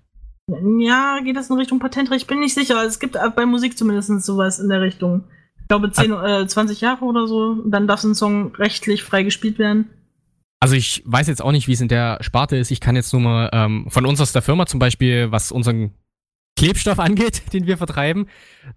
Ja, geht das in Richtung Patentrecht? Bin nicht sicher. Es gibt bei Musik zumindest sowas in der Richtung. Ich glaube 10, äh, 20 Jahre oder so. Dann darf ein Song rechtlich frei gespielt werden. Also ich weiß jetzt auch nicht, wie es in der Sparte ist. Ich kann jetzt nur mal ähm, von uns aus der Firma zum Beispiel, was unseren Klebstoff angeht, den wir vertreiben,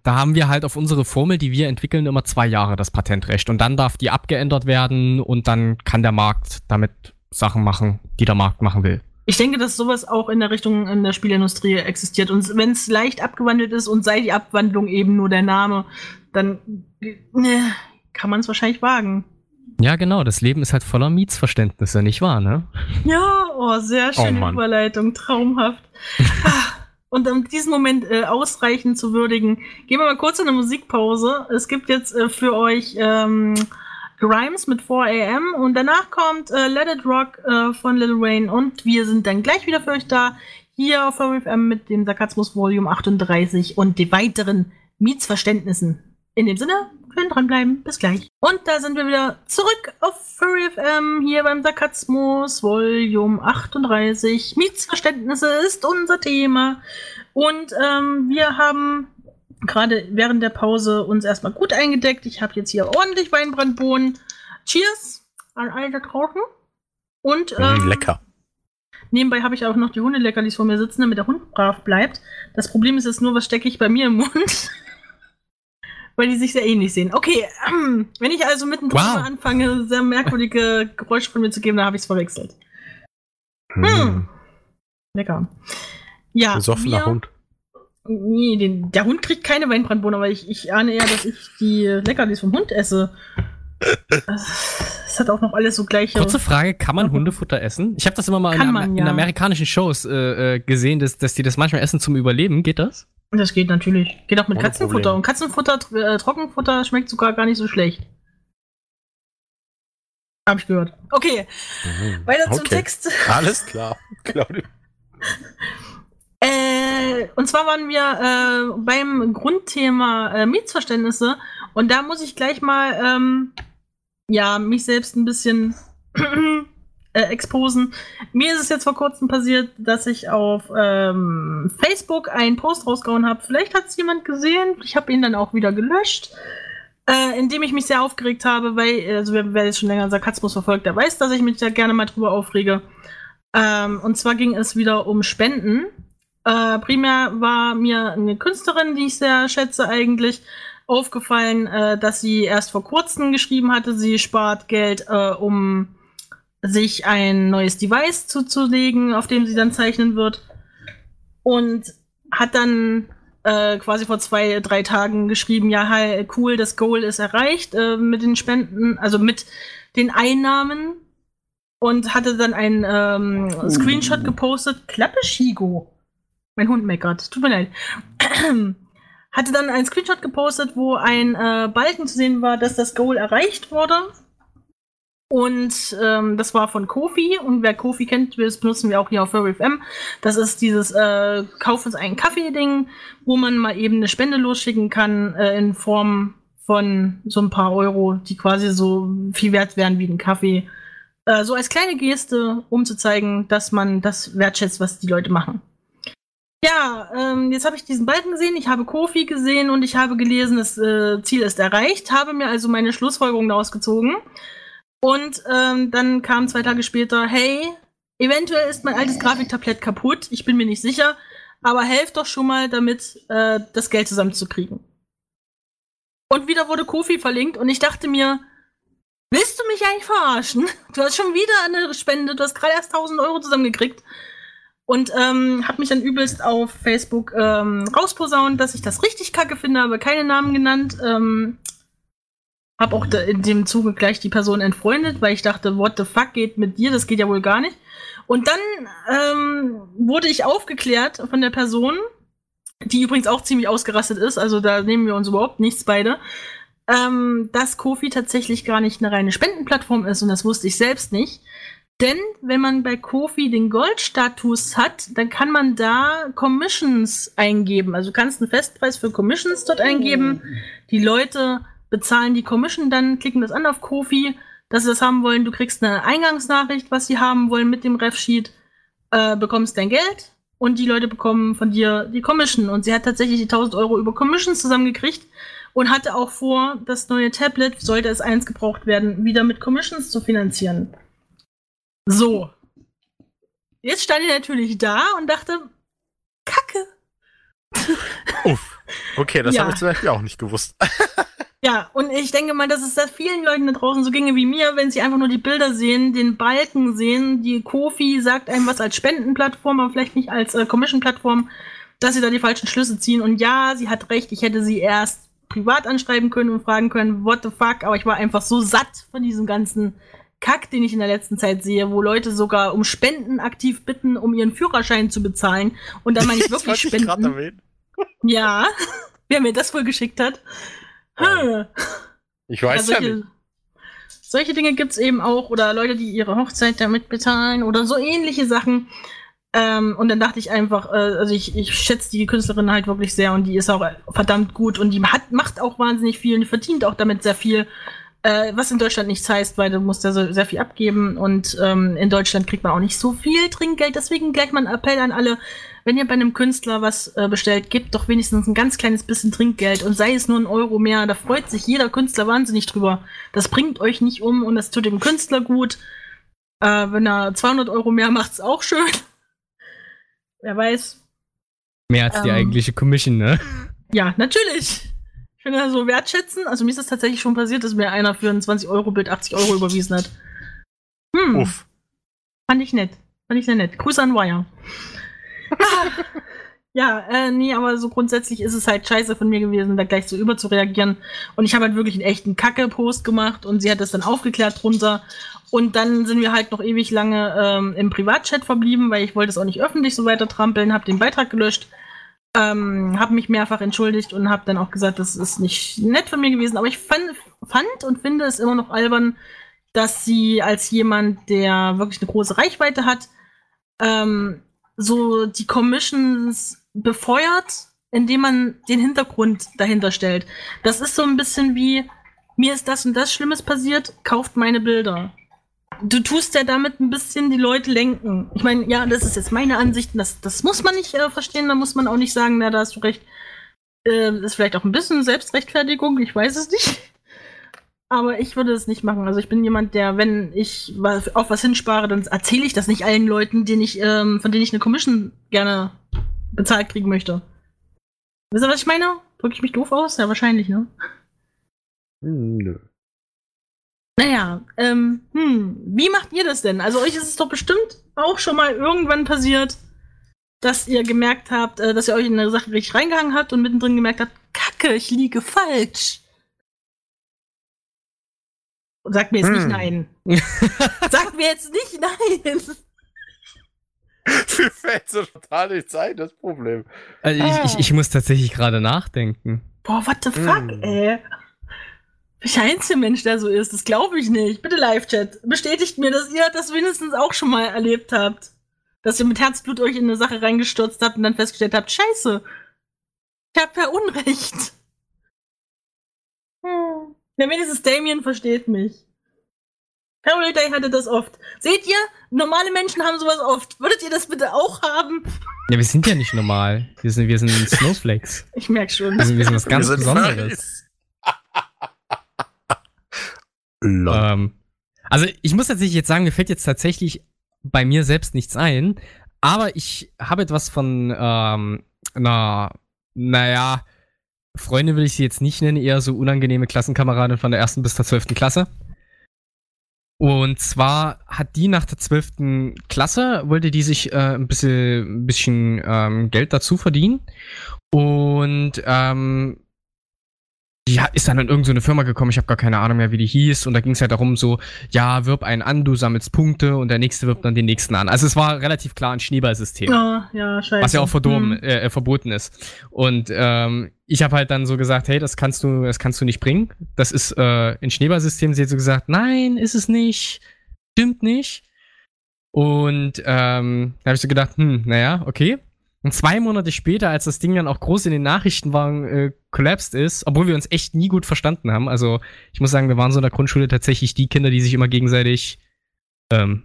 da haben wir halt auf unsere Formel, die wir entwickeln, immer zwei Jahre das Patentrecht. Und dann darf die abgeändert werden und dann kann der Markt damit Sachen machen, die der Markt machen will. Ich denke, dass sowas auch in der Richtung in der Spielindustrie existiert. Und wenn es leicht abgewandelt ist und sei die Abwandlung eben nur der Name, dann ne, kann man es wahrscheinlich wagen. Ja, genau. Das Leben ist halt voller Mietsverständnisse, nicht wahr, ne? Ja, oh, sehr oh, schöne oh, Überleitung. Traumhaft. Und um diesen Moment äh, ausreichend zu würdigen, gehen wir mal kurz in eine Musikpause. Es gibt jetzt äh, für euch ähm, Grimes mit 4am und danach kommt äh, Let It Rock äh, von Lil Wayne und wir sind dann gleich wieder für euch da. Hier auf FM mit dem Sarkasmus Volume 38 und die weiteren Mietsverständnissen. In dem Sinne, schön dranbleiben. Bis gleich. Und da sind wir wieder zurück auf Furry FM hier beim Sarkasmus Volume 38. Mietsverständnisse ist unser Thema. Und ähm, wir haben gerade während der Pause uns erstmal gut eingedeckt. Ich habe jetzt hier ordentlich Weinbrandbohnen. Cheers an alle da draußen. Und Mm, ähm, lecker. nebenbei habe ich auch noch die Hundeleckerlis vor mir sitzen, damit der Hund brav bleibt. Das Problem ist jetzt nur, was stecke ich bei mir im Mund? Weil die sich sehr ähnlich sehen. Okay, ähm, wenn ich also mittendrin Wow. anfange, sehr merkwürdige Geräusche von mir zu geben, dann habe ich es verwechselt. Hm. Lecker. Ja, Besoffener Hund. Nee, den, der Hund kriegt keine Weinbrandbohne, aber ich, ich ahne eher, dass ich die Leckerlis vom Hund esse. Es hat auch noch alles so gleiche. Kurze Frage, kann man Hundefutter essen? Ich habe das immer mal in, man, in ja. amerikanischen Shows äh, äh, gesehen, dass, dass die das manchmal essen zum Überleben. Geht das? Das geht natürlich. Geht auch mit Ohne Katzenfutter. Probleme. Und Katzenfutter, äh, Trockenfutter schmeckt sogar gar nicht so schlecht. Hab ich gehört. Okay, Mhm. weiter zum Okay. Text. Alles klar. Claudia. Äh, und zwar waren wir äh, beim Grundthema äh, Mietsverständnisse. Und da muss ich gleich mal, ähm, ja, mich selbst ein bisschen äh, exposen. Mir ist es jetzt vor kurzem passiert, dass ich auf ähm, Facebook einen Post rausgehauen habe. Vielleicht hat es jemand gesehen. Ich habe ihn dann auch wieder gelöscht. Äh, indem ich mich sehr aufgeregt habe, weil, also wer, wer jetzt schon länger Sarkasmus verfolgt, der weiß, dass ich mich da gerne mal drüber aufrege. Ähm, und zwar ging es wieder um Spenden. Äh, primär war mir eine Künstlerin, die ich sehr schätze eigentlich, aufgefallen, äh, dass sie erst vor kurzem geschrieben hatte, sie spart Geld, äh, um sich ein neues Device zuzulegen, auf dem sie dann zeichnen wird. Und hat dann äh, quasi vor zwei, drei Tagen geschrieben, ja, hi, cool, das Goal ist erreicht äh, mit den Spenden, also mit den Einnahmen. Und hatte dann einen ähm, Screenshot gepostet. Klappe Shigo. Mein Hund meckert. Tut mir leid. hatte dann einen Screenshot gepostet, wo ein äh, Balken zu sehen war, dass das Goal erreicht wurde. Und ähm, das war von Kofi. Und wer Kofi kennt, das benutzen wir auch hier auf FM. Das ist dieses äh, Kauf uns einen Kaffee-Ding, wo man mal eben eine Spende losschicken kann äh, in Form von so ein paar Euro, die quasi so viel wert wären wie ein Kaffee. Äh, so als kleine Geste, um zu zeigen, dass man das wertschätzt, was die Leute machen. Ja, ähm, jetzt habe ich diesen Balken gesehen, ich habe Kofi gesehen und ich habe gelesen, das äh, Ziel ist erreicht, habe mir also meine Schlussfolgerung daraus gezogen. Und ähm, dann kam zwei Tage später, hey, eventuell ist mein altes Grafiktablett kaputt, ich bin mir nicht sicher, aber helft doch schon mal damit, äh, das Geld zusammenzukriegen. Und wieder wurde Kofi verlinkt und ich dachte mir, willst du mich eigentlich verarschen? Du hast schon wieder eine Spende, du hast gerade erst 1000 Euro zusammengekriegt. Und ähm, habe mich dann übelst auf Facebook ähm, rausposaunt, dass ich das richtig kacke finde, aber keine Namen genannt. Ähm, hab auch da in dem Zuge gleich die Person entfreundet, weil ich dachte, what the fuck geht mit dir? Das geht ja wohl gar nicht. Und dann ähm, wurde ich aufgeklärt von der Person, die übrigens auch ziemlich ausgerastet ist, also da nehmen wir uns überhaupt nichts beide, ähm, dass Kofi tatsächlich gar nicht eine reine Spendenplattform ist und das wusste ich selbst nicht. Denn wenn man bei Kofi den Goldstatus hat, dann kann man da Commissions eingeben. Also du kannst einen Festpreis für Commissions dort eingeben. Die Leute bezahlen die Commission, dann klicken das an auf Kofi, dass sie das haben wollen. Du kriegst eine Eingangsnachricht, was sie haben wollen mit dem Refsheet, äh, bekommst dein Geld und die Leute bekommen von dir die Commission. Und sie hat tatsächlich die 1000 Euro über Commissions zusammengekriegt und hatte auch vor, das neue Tablet, sollte es eins gebraucht werden, wieder mit Commissions zu finanzieren. So. Jetzt stand ich natürlich da und dachte, Kacke. Uff. Okay, das Ja. habe ich zum Beispiel auch nicht gewusst. Ja, und ich denke mal, dass es da vielen Leuten da draußen so ginge wie mir, wenn sie einfach nur die Bilder sehen, den Balken sehen, die Kofi sagt einem was als Spendenplattform, aber vielleicht nicht als äh, Commission-Plattform, dass sie da die falschen Schlüsse ziehen. Und ja, sie hat recht, ich hätte sie erst privat anschreiben können und fragen können, what the fuck, aber ich war einfach so satt von diesem ganzen Kack, den ich in der letzten Zeit sehe, wo Leute sogar um Spenden aktiv bitten, um ihren Führerschein zu bezahlen. Und dann meine ich Das wirklich ich gerade Spenden. erwähnen. Ja, wer mir das wohl geschickt hat. Hm. Ich weiß Ja, ja solche, nicht. solche Dinge gibt's eben auch. Oder Leute, die ihre Hochzeit damit bezahlen oder so ähnliche Sachen. Ähm, und dann dachte ich einfach, äh, also ich, ich schätze die Künstlerin halt wirklich sehr und die ist auch verdammt gut und die hat, macht auch wahnsinnig viel und die verdient auch damit sehr viel. Äh, was in Deutschland nichts heißt, weil du musst ja so sehr viel abgeben und ähm, in Deutschland kriegt man auch nicht so viel Trinkgeld. Deswegen gleich mal ein Appell an alle, wenn ihr bei einem Künstler was äh, bestellt, gebt doch wenigstens ein ganz kleines bisschen Trinkgeld und sei es nur ein Euro mehr. Da freut sich jeder Künstler wahnsinnig drüber. Das bringt euch nicht um und das tut dem Künstler gut. Äh, wenn er 200 Euro mehr macht, ist auch schön. Wer weiß. Mehr als die Ähm. eigentliche Commission, ne? Ja, natürlich. Finde das so wertschätzen. Also mir ist das tatsächlich schon passiert, dass mir einer für ein 20-Euro-Bild 80 Euro überwiesen hat. Hm, Uff. fand ich nett. Fand ich sehr nett. Grüße an Wire. Ja, äh, nee, aber so grundsätzlich ist es halt scheiße von mir gewesen, da gleich so überzureagieren. Und ich habe halt wirklich einen echten Kacke-Post gemacht und sie hat das dann aufgeklärt drunter. Und dann sind wir halt noch ewig lange ähm, im Privatchat verblieben, weil ich wollte es auch nicht öffentlich so weiter trampeln, habe den Beitrag gelöscht, ähm, habe mich mehrfach entschuldigt und habe dann auch gesagt, das ist nicht nett von mir gewesen. Aber ich fand, fand und finde es immer noch albern, dass sie als jemand, der wirklich eine große Reichweite hat, ähm, so die Commissions befeuert, indem man den Hintergrund dahinter stellt. Das ist so ein bisschen wie, mir ist das und das Schlimmes passiert, kauft meine Bilder. Du tust ja damit ein bisschen die Leute lenken. Ich meine, ja, das ist jetzt meine Ansicht, das, das muss man nicht äh, verstehen, da muss man auch nicht sagen, na, da hast du recht. Äh, ist vielleicht auch ein bisschen Selbstrechtfertigung, ich weiß es nicht. Aber ich würde es nicht machen. Also ich bin jemand, der, wenn ich auf was hinspare, dann erzähle ich das nicht allen Leuten, denen ich, ähm, von denen ich eine Commission gerne bezahlt kriegen möchte. Wisst ihr, was ich meine? Drücke ich mich doof aus? Ja, wahrscheinlich, ne? Nö. Naja, ähm, hm, wie macht ihr das denn? Also euch ist es doch bestimmt auch schon mal irgendwann passiert, dass ihr gemerkt habt, äh, dass ihr euch in eine Sache richtig reingehangen habt und mittendrin gemerkt habt, Kacke, ich liege falsch. Und sagt mir jetzt nicht Hm. nein. sagt mir jetzt nicht nein. Mir fällt so total nichts ein, das Problem. Also ich, ich, ich muss tatsächlich gerade nachdenken. Boah, what the fuck, Hm. ey. Welcher Mensch der so ist, das glaube ich nicht. Bitte Live-Chat. Bestätigt mir, dass ihr das wenigstens auch schon mal erlebt habt. Dass ihr mit Herzblut euch in eine Sache reingestürzt habt und dann festgestellt habt, scheiße. Ich hab ja Unrecht. Hm. Ja, wenigstens Damien versteht mich. Carol Day hatte das oft. Seht ihr? Normale Menschen haben sowas oft. Würdet ihr das bitte auch haben? Ja, wir sind ja nicht normal. Wir sind, wir sind Snowflakes. Ich merk schon. Wir sind, wir sind was ganz Wir sind Besonderes. Ähm, also ich muss tatsächlich jetzt sagen, mir fällt jetzt tatsächlich bei mir selbst nichts ein, aber ich habe etwas von ähm, einer, naja, Freunde will ich sie jetzt nicht nennen, eher so unangenehme Klassenkameradin von der ersten bis zur zwölften Klasse. Und zwar hat die nach der zwölften Klasse, wollte die sich äh, ein bisschen, ein bisschen ähm, Geld dazu verdienen. Und ähm, die ist dann in irgendeine Firma gekommen, ich habe gar keine Ahnung mehr, wie die hieß. Und da ging es halt darum, so, ja, wirb einen an, du sammelst Punkte und der nächste wirbt dann den nächsten an. Also es war relativ klar ein Schneeballsystem. Ah, ja, scheiße. Was ja auch verdorben, Hm. äh, äh, verboten ist. Und ähm, ich habe halt dann so gesagt, hey, das kannst du, das kannst du nicht bringen. Das ist äh, ein Schneeballsystem. Sie hat so gesagt, nein, ist es nicht. Stimmt nicht. Und ähm, da habe ich so gedacht, hm, naja, okay. Und zwei Monate später, als das Ding dann auch groß in den Nachrichten war, äh, collapsed ist, obwohl wir uns echt nie gut verstanden haben. Also ich muss sagen, wir waren so in der Grundschule tatsächlich die Kinder, die sich immer gegenseitig ähm,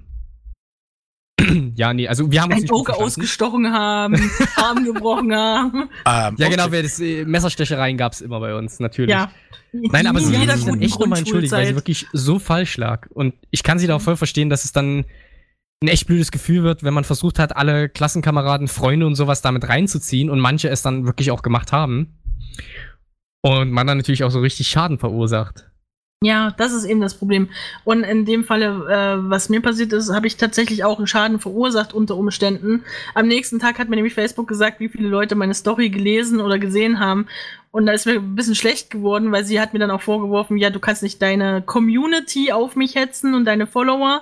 ja, nee, also wir haben uns ein nicht Auge ausgestochen haben, Arm gebrochen haben. Ähm, Ja, okay. genau, das, äh, Messerstechereien gab's immer bei uns, natürlich. Ja. Nein, aber sie hat sich dann echt nochmal entschuldigt, weil sie wirklich so falsch lag. Und ich kann sie da auch voll verstehen, dass es dann ein echt blödes Gefühl wird, wenn man versucht hat, alle Klassenkameraden, Freunde und sowas damit reinzuziehen und manche es dann wirklich auch gemacht haben. Und man dann natürlich auch so richtig Schaden verursacht. Ja, das ist eben das Problem. Und in dem Falle, äh, was mir passiert ist, habe ich tatsächlich auch einen Schaden verursacht unter Umständen. Am nächsten Tag hat mir nämlich Facebook gesagt, wie viele Leute meine Story gelesen oder gesehen haben. Und da ist mir ein bisschen schlecht geworden, weil sie hat mir dann auch vorgeworfen, ja, du kannst nicht deine Community auf mich hetzen und deine Follower.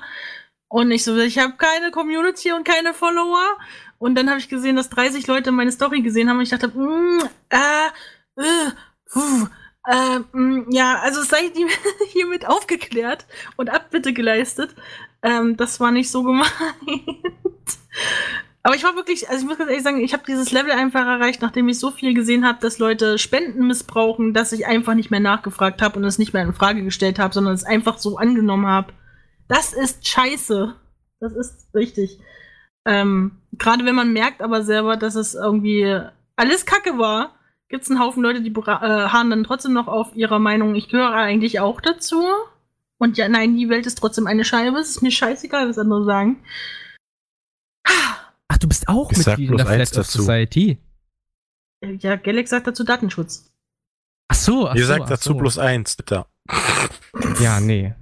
Und ich so, ich habe keine Community und keine Follower. Und dann habe ich gesehen, dass 30 Leute meine Story gesehen haben und ich dachte, mm, äh, äh, puh, äh, mm, ja, also seid ihr hiermit aufgeklärt und Abbitte geleistet. Ähm, das war nicht so gemeint. Aber ich war wirklich, also ich muss ganz ehrlich sagen, ich habe dieses Level einfach erreicht, nachdem ich so viel gesehen habe, dass Leute Spenden missbrauchen, dass ich einfach nicht mehr nachgefragt habe und es nicht mehr in Frage gestellt habe, sondern es einfach so angenommen habe. Das ist scheiße. Das ist richtig. Ähm, Gerade wenn man merkt aber selber, dass es irgendwie alles Kacke war, gibt es einen Haufen Leute, die äh, harren dann trotzdem noch auf ihrer Meinung. Ich gehöre eigentlich auch dazu. Und ja, nein, die Welt ist trotzdem eine Scheibe. Es ist mir scheißegal, was andere sagen. Ach, du bist auch Ich Mitglied in der Flat Earth. Society. Ja, Galax sagt dazu Datenschutz. Ach so, ach Ihr so, sagt ach dazu so. bloß eins, bitte. Ja, nee.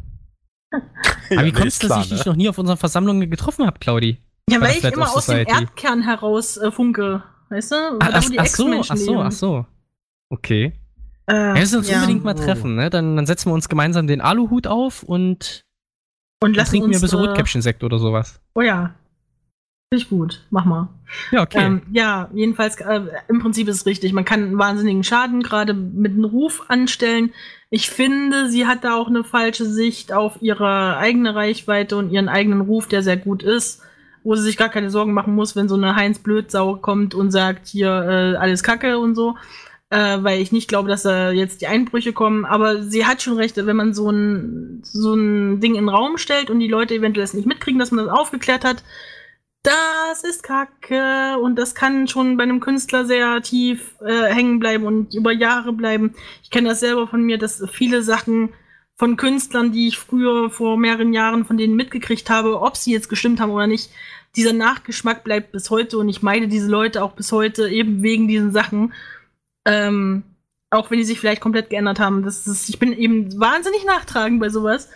Aber wie kommst du, dass ich ne? dich noch nie auf unseren Versammlungen getroffen habe, Claudi? Ja, weil ich immer aus dem. Erdkern heraus äh, funke. Weißt du? Ach, ach, ach so, ach so, ach so. Okay. Äh, Ja, wir müssen uns ja. unbedingt mal treffen, ne? Dann, dann setzen wir uns gemeinsam den Aluhut auf und Und dann lassen trinken wir ein uns, bisschen äh, Rotkäppchen-Sekt oder sowas. Oh ja. Finde ich gut. Mach mal. Ja, okay. Ähm, ja, jedenfalls, äh, im Prinzip ist es richtig. Man kann einen wahnsinnigen Schaden gerade mit einem Ruf anstellen. Ich finde, sie hat da auch eine falsche Sicht auf ihre eigene Reichweite und ihren eigenen Ruf, der sehr gut ist, wo sie sich gar keine Sorgen machen muss, wenn so eine Heinz Blödsau kommt und sagt, hier äh, alles Kacke und so. Äh, weil ich nicht glaube, dass da jetzt die Einbrüche kommen. Aber sie hat schon recht, wenn man so ein, so ein Ding in den Raum stellt und die Leute eventuell es nicht mitkriegen, dass man das aufgeklärt hat, das ist Kacke und das kann schon bei einem Künstler sehr tief äh, hängen bleiben und über Jahre bleiben. Ich kenne das selber von mir, dass viele Sachen von Künstlern, die ich früher vor mehreren Jahren von denen mitgekriegt habe, ob sie jetzt gestimmt haben oder nicht, dieser Nachgeschmack bleibt bis heute und ich meide diese Leute auch bis heute eben wegen diesen Sachen. Ähm, auch wenn die sich vielleicht komplett geändert haben. Das ist, ich bin eben wahnsinnig nachtragend bei sowas.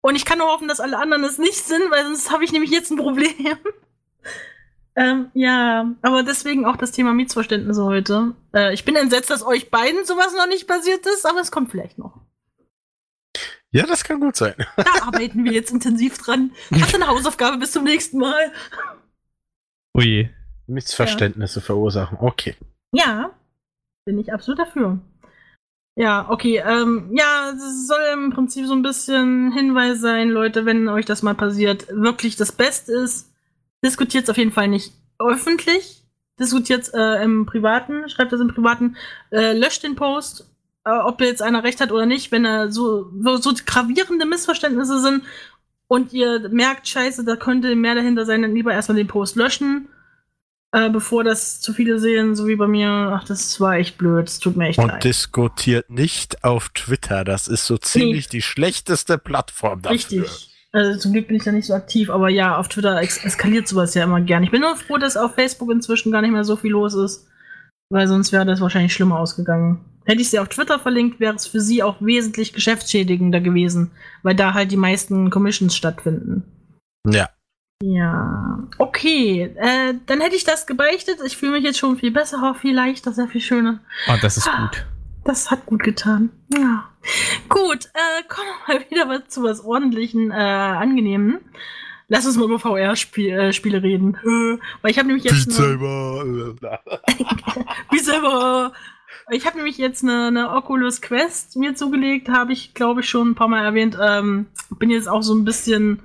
Und ich kann nur hoffen, dass alle anderen es nicht sind, weil sonst habe ich nämlich jetzt ein Problem. Ähm, ja, aber deswegen auch das Thema Mietsverständnisse heute. Äh, ich bin entsetzt, dass euch beiden sowas noch nicht passiert ist, aber es kommt vielleicht noch. Ja, das kann gut sein. Da arbeiten wir jetzt intensiv dran. Hast eine Hausaufgabe bis zum nächsten Mal. Ui. Missverständnisse verursachen. Okay. Ja, bin ich absolut dafür. Ja, okay, ähm, ja, es soll im Prinzip so ein bisschen Hinweis sein, Leute, wenn euch das mal passiert, wirklich das Beste ist, diskutiert es auf jeden Fall nicht öffentlich, diskutiert es äh, im Privaten, schreibt das im Privaten, äh, löscht den Post, äh, ob jetzt einer recht hat oder nicht, wenn er so, so, so gravierende Missverständnisse sind und ihr merkt, scheiße, da könnte mehr dahinter sein, dann lieber erstmal den Post löschen äh, bevor das zu viele sehen, so wie bei mir. Ach, das war echt blöd. Es tut mir echt Und leid. diskutiert nicht auf Twitter. Das ist so ziemlich die schlechteste Plattform dafür. Richtig. Also zum Glück bin ich da nicht so aktiv, aber ja, auf Twitter ex eskaliert sowas ja immer gern. Ich bin nur froh, dass auf Facebook inzwischen gar nicht mehr so viel los ist, weil sonst wäre das wahrscheinlich schlimmer ausgegangen. Hätte ich sie auf Twitter verlinkt, wäre es für sie auch wesentlich geschäftsschädigender gewesen, weil da halt die meisten Commissions stattfinden. Ja. Ja, okay. Äh, dann hätte ich das gebeichtet. Ich fühle mich jetzt schon viel besser, viel leichter, sehr viel schöner. Oh, das ist gut. Das hat gut getan. Ja. Gut, äh, kommen wir mal wieder was zu was ordentlichen, äh, angenehmen. Lass uns mal über VR-Spiele äh, Spiele reden. Äh, Weil ich habe nämlich jetzt. eine- Wie selber. Ich habe nämlich jetzt eine, eine Oculus Quest mir zugelegt, habe ich, glaube ich, schon ein paar Mal erwähnt. Ähm, bin jetzt auch so ein bisschen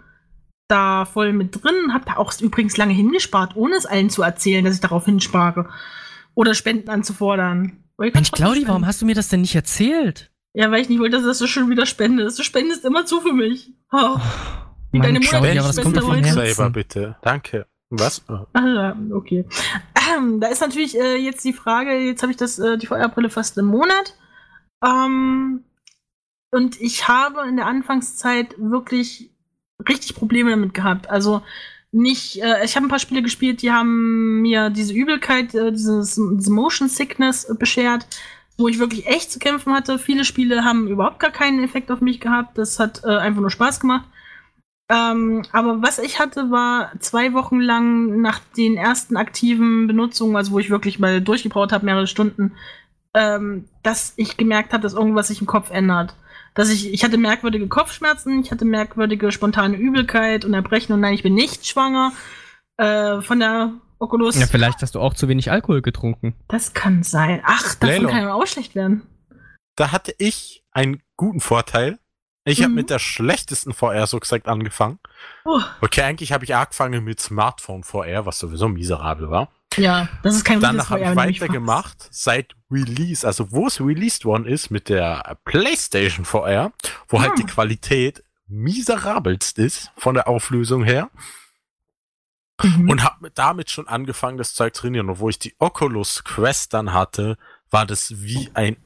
da voll mit drin, habe da auch übrigens lange hingespart, ohne es allen zu erzählen, dass ich darauf hinspare. Oder Spenden anzufordern. Mensch, Claudi, warum hast du mir das denn nicht erzählt? Ja, weil ich nicht wollte, dass du schon wieder spendest. Du spendest immer zu für mich. Oh. Wie Mann, deine Claudia, Mutter aber das kommt Herzen. Saber, bitte. Danke. Was? Ah, ja, okay. Ähm, da ist natürlich äh, jetzt die Frage, jetzt habe ich das, äh, die VR-Brille fast einen Monat. Ähm, und ich habe in der Anfangszeit wirklich richtig Probleme damit gehabt. Also nicht, äh, ich habe ein paar Spiele gespielt, die haben mir diese Übelkeit, äh, dieses, diese Motion Sickness beschert, wo ich wirklich echt zu kämpfen hatte. Viele Spiele haben überhaupt gar keinen Effekt auf mich gehabt. Das hat äh, einfach nur Spaß gemacht. Ähm, aber was ich hatte, war zwei Wochen lang nach den ersten aktiven Benutzungen, also wo ich wirklich mal durchgebraucht habe, mehrere Stunden, ähm, dass ich gemerkt habe, dass irgendwas sich im Kopf ändert. Dass ich, ich hatte merkwürdige Kopfschmerzen, ich hatte merkwürdige spontane Übelkeit und Erbrechen und nein, ich bin nicht schwanger. Äh, von der Oculus. Ja, vielleicht hast du auch zu wenig Alkohol getrunken. Das kann sein. Ach, davon Lelo. kann ja auch schlecht werden. Da hatte ich einen guten Vorteil. Ich habe Mhm. mit der schlechtesten VR so gesagt angefangen. Oh, Okay, eigentlich habe ich angefangen mit Smartphone VR, was sowieso miserabel war. Ja, das ist kein Danach habe ich weitergemacht seit Release, also wo es released worden ist mit der PlayStation VR, wo halt Ah. die Qualität miserabelst ist von der Auflösung her. Mhm. und habe damit schon angefangen, das Zeug zu trainieren. Und wo ich die Oculus Quest dann hatte, war das wie ein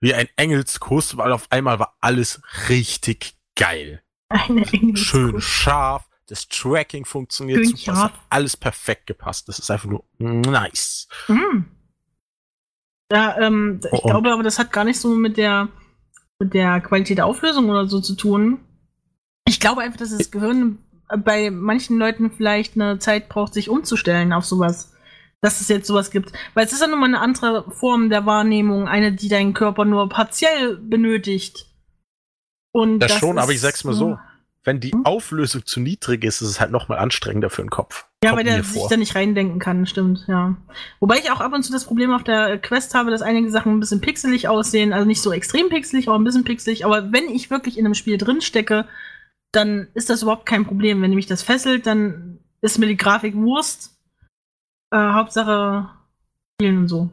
wie ein Engelskuss, weil auf einmal war alles richtig geil. Eine Schön scharf, das Tracking funktioniert Schön super, hat alles perfekt gepasst. Das ist einfach nur nice. Mm. Ja, ähm, ich Oh, oh. glaube aber, das hat gar nicht so mit der, mit der Qualität der Auflösung oder so zu tun. Ich glaube einfach, dass das Gehirn bei manchen Leuten vielleicht eine Zeit braucht, sich umzustellen auf sowas. Dass es jetzt sowas gibt. Weil es ist ja nun mal eine andere Form der Wahrnehmung, eine, die deinen Körper nur partiell benötigt. Und Das schon, aber ich sag's mal so. Wenn die? Auflösung zu niedrig ist, ist es halt nochmal anstrengender für den Kopf. Ja, Kommt weil der sich vor. da nicht reindenken kann, stimmt, ja. Wobei ich auch ab und zu das Problem auf der Quest habe, dass einige Sachen ein bisschen pixelig aussehen. Also nicht so extrem pixelig, aber ein bisschen pixelig. Aber wenn ich wirklich in einem Spiel drin stecke, dann ist das überhaupt kein Problem. Wenn mich das fesselt, dann ist mir die Grafik Wurst. Äh, Hauptsache spielen und so.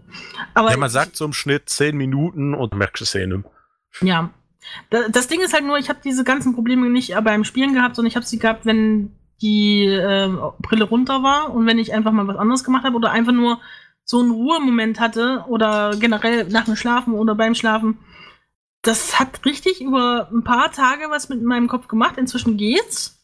Aber Ja, man sagt so im Schnitt 10 Minuten und merkst es eh nicht. Ja. Da- Das Ding ist halt nur, ich habe diese ganzen Probleme nicht beim Spielen gehabt, sondern ich habe sie gehabt, wenn die ähm, Brille runter war und wenn ich einfach mal was anderes gemacht habe oder einfach nur so einen Ruhemoment hatte oder generell nach dem Schlafen oder beim Schlafen. Das hat richtig über ein paar Tage was mit meinem Kopf gemacht. Inzwischen geht's.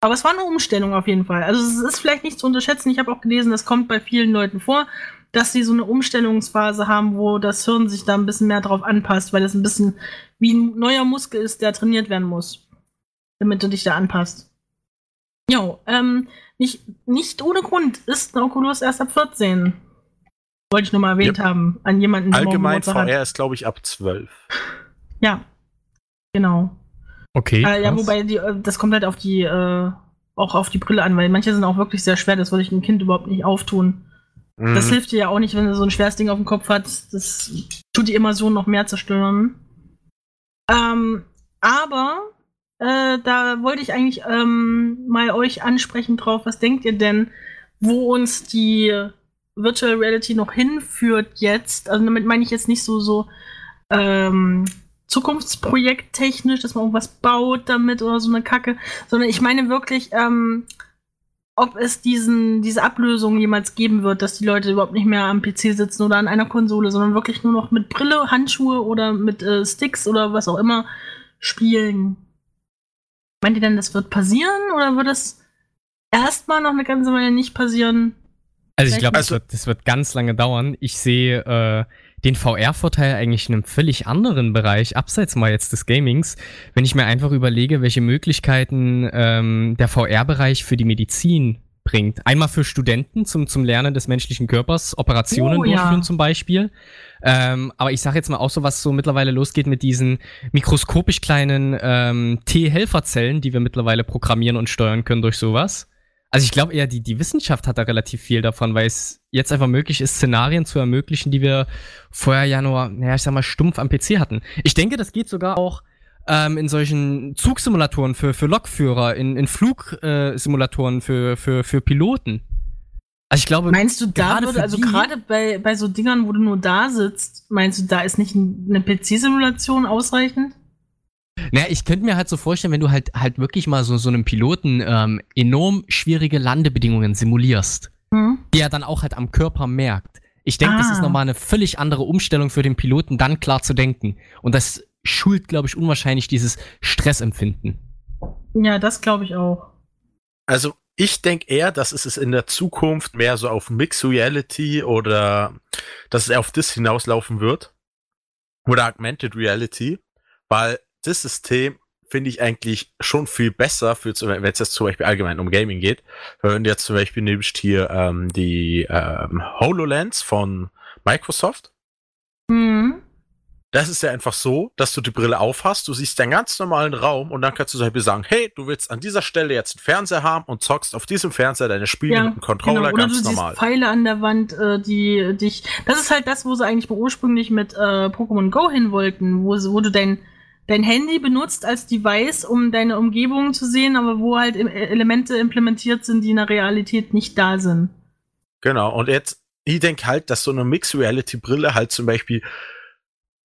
Aber es war eine Umstellung auf jeden Fall. Also es ist vielleicht nicht zu unterschätzen. Ich habe auch gelesen, das kommt bei vielen Leuten vor, dass sie so eine Umstellungsphase haben, wo das Hirn sich da ein bisschen mehr drauf anpasst, weil das ein bisschen wie ein neuer Muskel ist, der trainiert werden muss, damit du dich da anpasst. Jo, ähm, nicht, nicht ohne Grund ist ein Oculus erst ab 14. Wollte ich nur mal erwähnt Yep. haben, an jemanden, der Allgemein Geburtstag hat. VR ist, glaube ich, ab 12. Ja, genau. Okay. Äh, ja, wobei die, äh, das kommt halt auf die, äh, auch auf die Brille an, weil manche sind auch wirklich sehr schwer, das würde ich einem Kind überhaupt nicht auftun. Das Mhm. hilft dir ja auch nicht, wenn du so ein schweres Ding auf dem Kopf hat. Das tut die Immersion noch mehr zerstören. Ähm, aber äh, da wollte ich eigentlich ähm, mal euch ansprechen drauf. Was denkt ihr denn, wo uns die Virtual Reality noch hinführt jetzt? Also damit meine ich jetzt nicht so so ähm, Zukunftsprojekt technisch, dass man irgendwas baut damit oder so eine Kacke, sondern ich meine wirklich, ähm, ob es diesen, diese Ablösung jemals geben wird, dass die Leute überhaupt nicht mehr am PC sitzen oder an einer Konsole, sondern wirklich nur noch mit Brille, Handschuhe oder mit äh, Sticks oder was auch immer spielen. Meint ihr denn, das wird passieren oder wird es erstmal noch eine ganze Weile nicht passieren? Also ich glaube, das, wird, das wird ganz lange dauern. Ich sehe äh, den VR-Vorteil eigentlich in einem völlig anderen Bereich, abseits mal jetzt des Gamings, wenn ich mir einfach überlege, welche Möglichkeiten ähm, der VR-Bereich für die Medizin bringt. Einmal für Studenten zum, zum Lernen des menschlichen Körpers, Operationen Oh, ja. durchführen zum Beispiel. Ähm, aber ich sage jetzt mal auch so, was so mittlerweile losgeht mit diesen mikroskopisch kleinen ähm, T-Helferzellen, die wir mittlerweile programmieren und steuern können durch sowas. Also ich glaube eher, die, die Wissenschaft hat da relativ viel davon, weil es jetzt einfach möglich ist, Szenarien zu ermöglichen, die wir vorher ja nur, naja, ich sag mal, stumpf am PC hatten. Ich denke, das geht sogar auch ähm, in solchen Zugsimulatoren für, für Lokführer, in, in Flugsimulatoren für, für, für Piloten. Also ich glaube, Meinst du, da würde, also gerade bei, bei so Dingern, wo du nur da sitzt, meinst du, da ist nicht ein- eine PC-Simulation ausreichend? Naja, ich könnte mir halt so vorstellen, wenn du halt halt wirklich mal so, so einem Piloten ähm, enorm schwierige Landebedingungen simulierst, Hm? die er dann auch halt am Körper merkt. Ich denke, das ist Ah. nochmal eine völlig andere Umstellung für den Piloten, dann klar zu denken. Und das schult, glaube ich, unwahrscheinlich dieses Stressempfinden. Ja, das glaube ich auch. Also ich denke eher, dass es es in der Zukunft mehr so auf Mixed Reality oder dass es eher auf das hinauslaufen wird. Oder Augmented Reality, weil das System finde ich eigentlich schon viel besser, für, wenn es jetzt zum Beispiel allgemein um Gaming geht. Wenn du jetzt zum Beispiel nimmst hier ähm, die ähm, HoloLens von Microsoft, Hm. das ist ja einfach so, dass du die Brille aufhast, du siehst den ganz normalen Raum und dann kannst du zum Beispiel sagen, hey, du willst an dieser Stelle jetzt einen Fernseher haben und zockst auf diesem Fernseher deine Spiele Ja, mit einem Controller Genau. Oder ganz du normal. siehst Pfeile an der Wand, äh, die dich. Das ist halt das, wo sie eigentlich ursprünglich mit äh, Pokémon Go hin wollten, wo, wo du dein, dein Handy benutzt als Device, um deine Umgebung zu sehen, aber wo halt im- Elemente implementiert sind, die in der Realität nicht da sind. Genau, und jetzt, ich denke halt, dass so eine Mixed Reality Brille halt zum Beispiel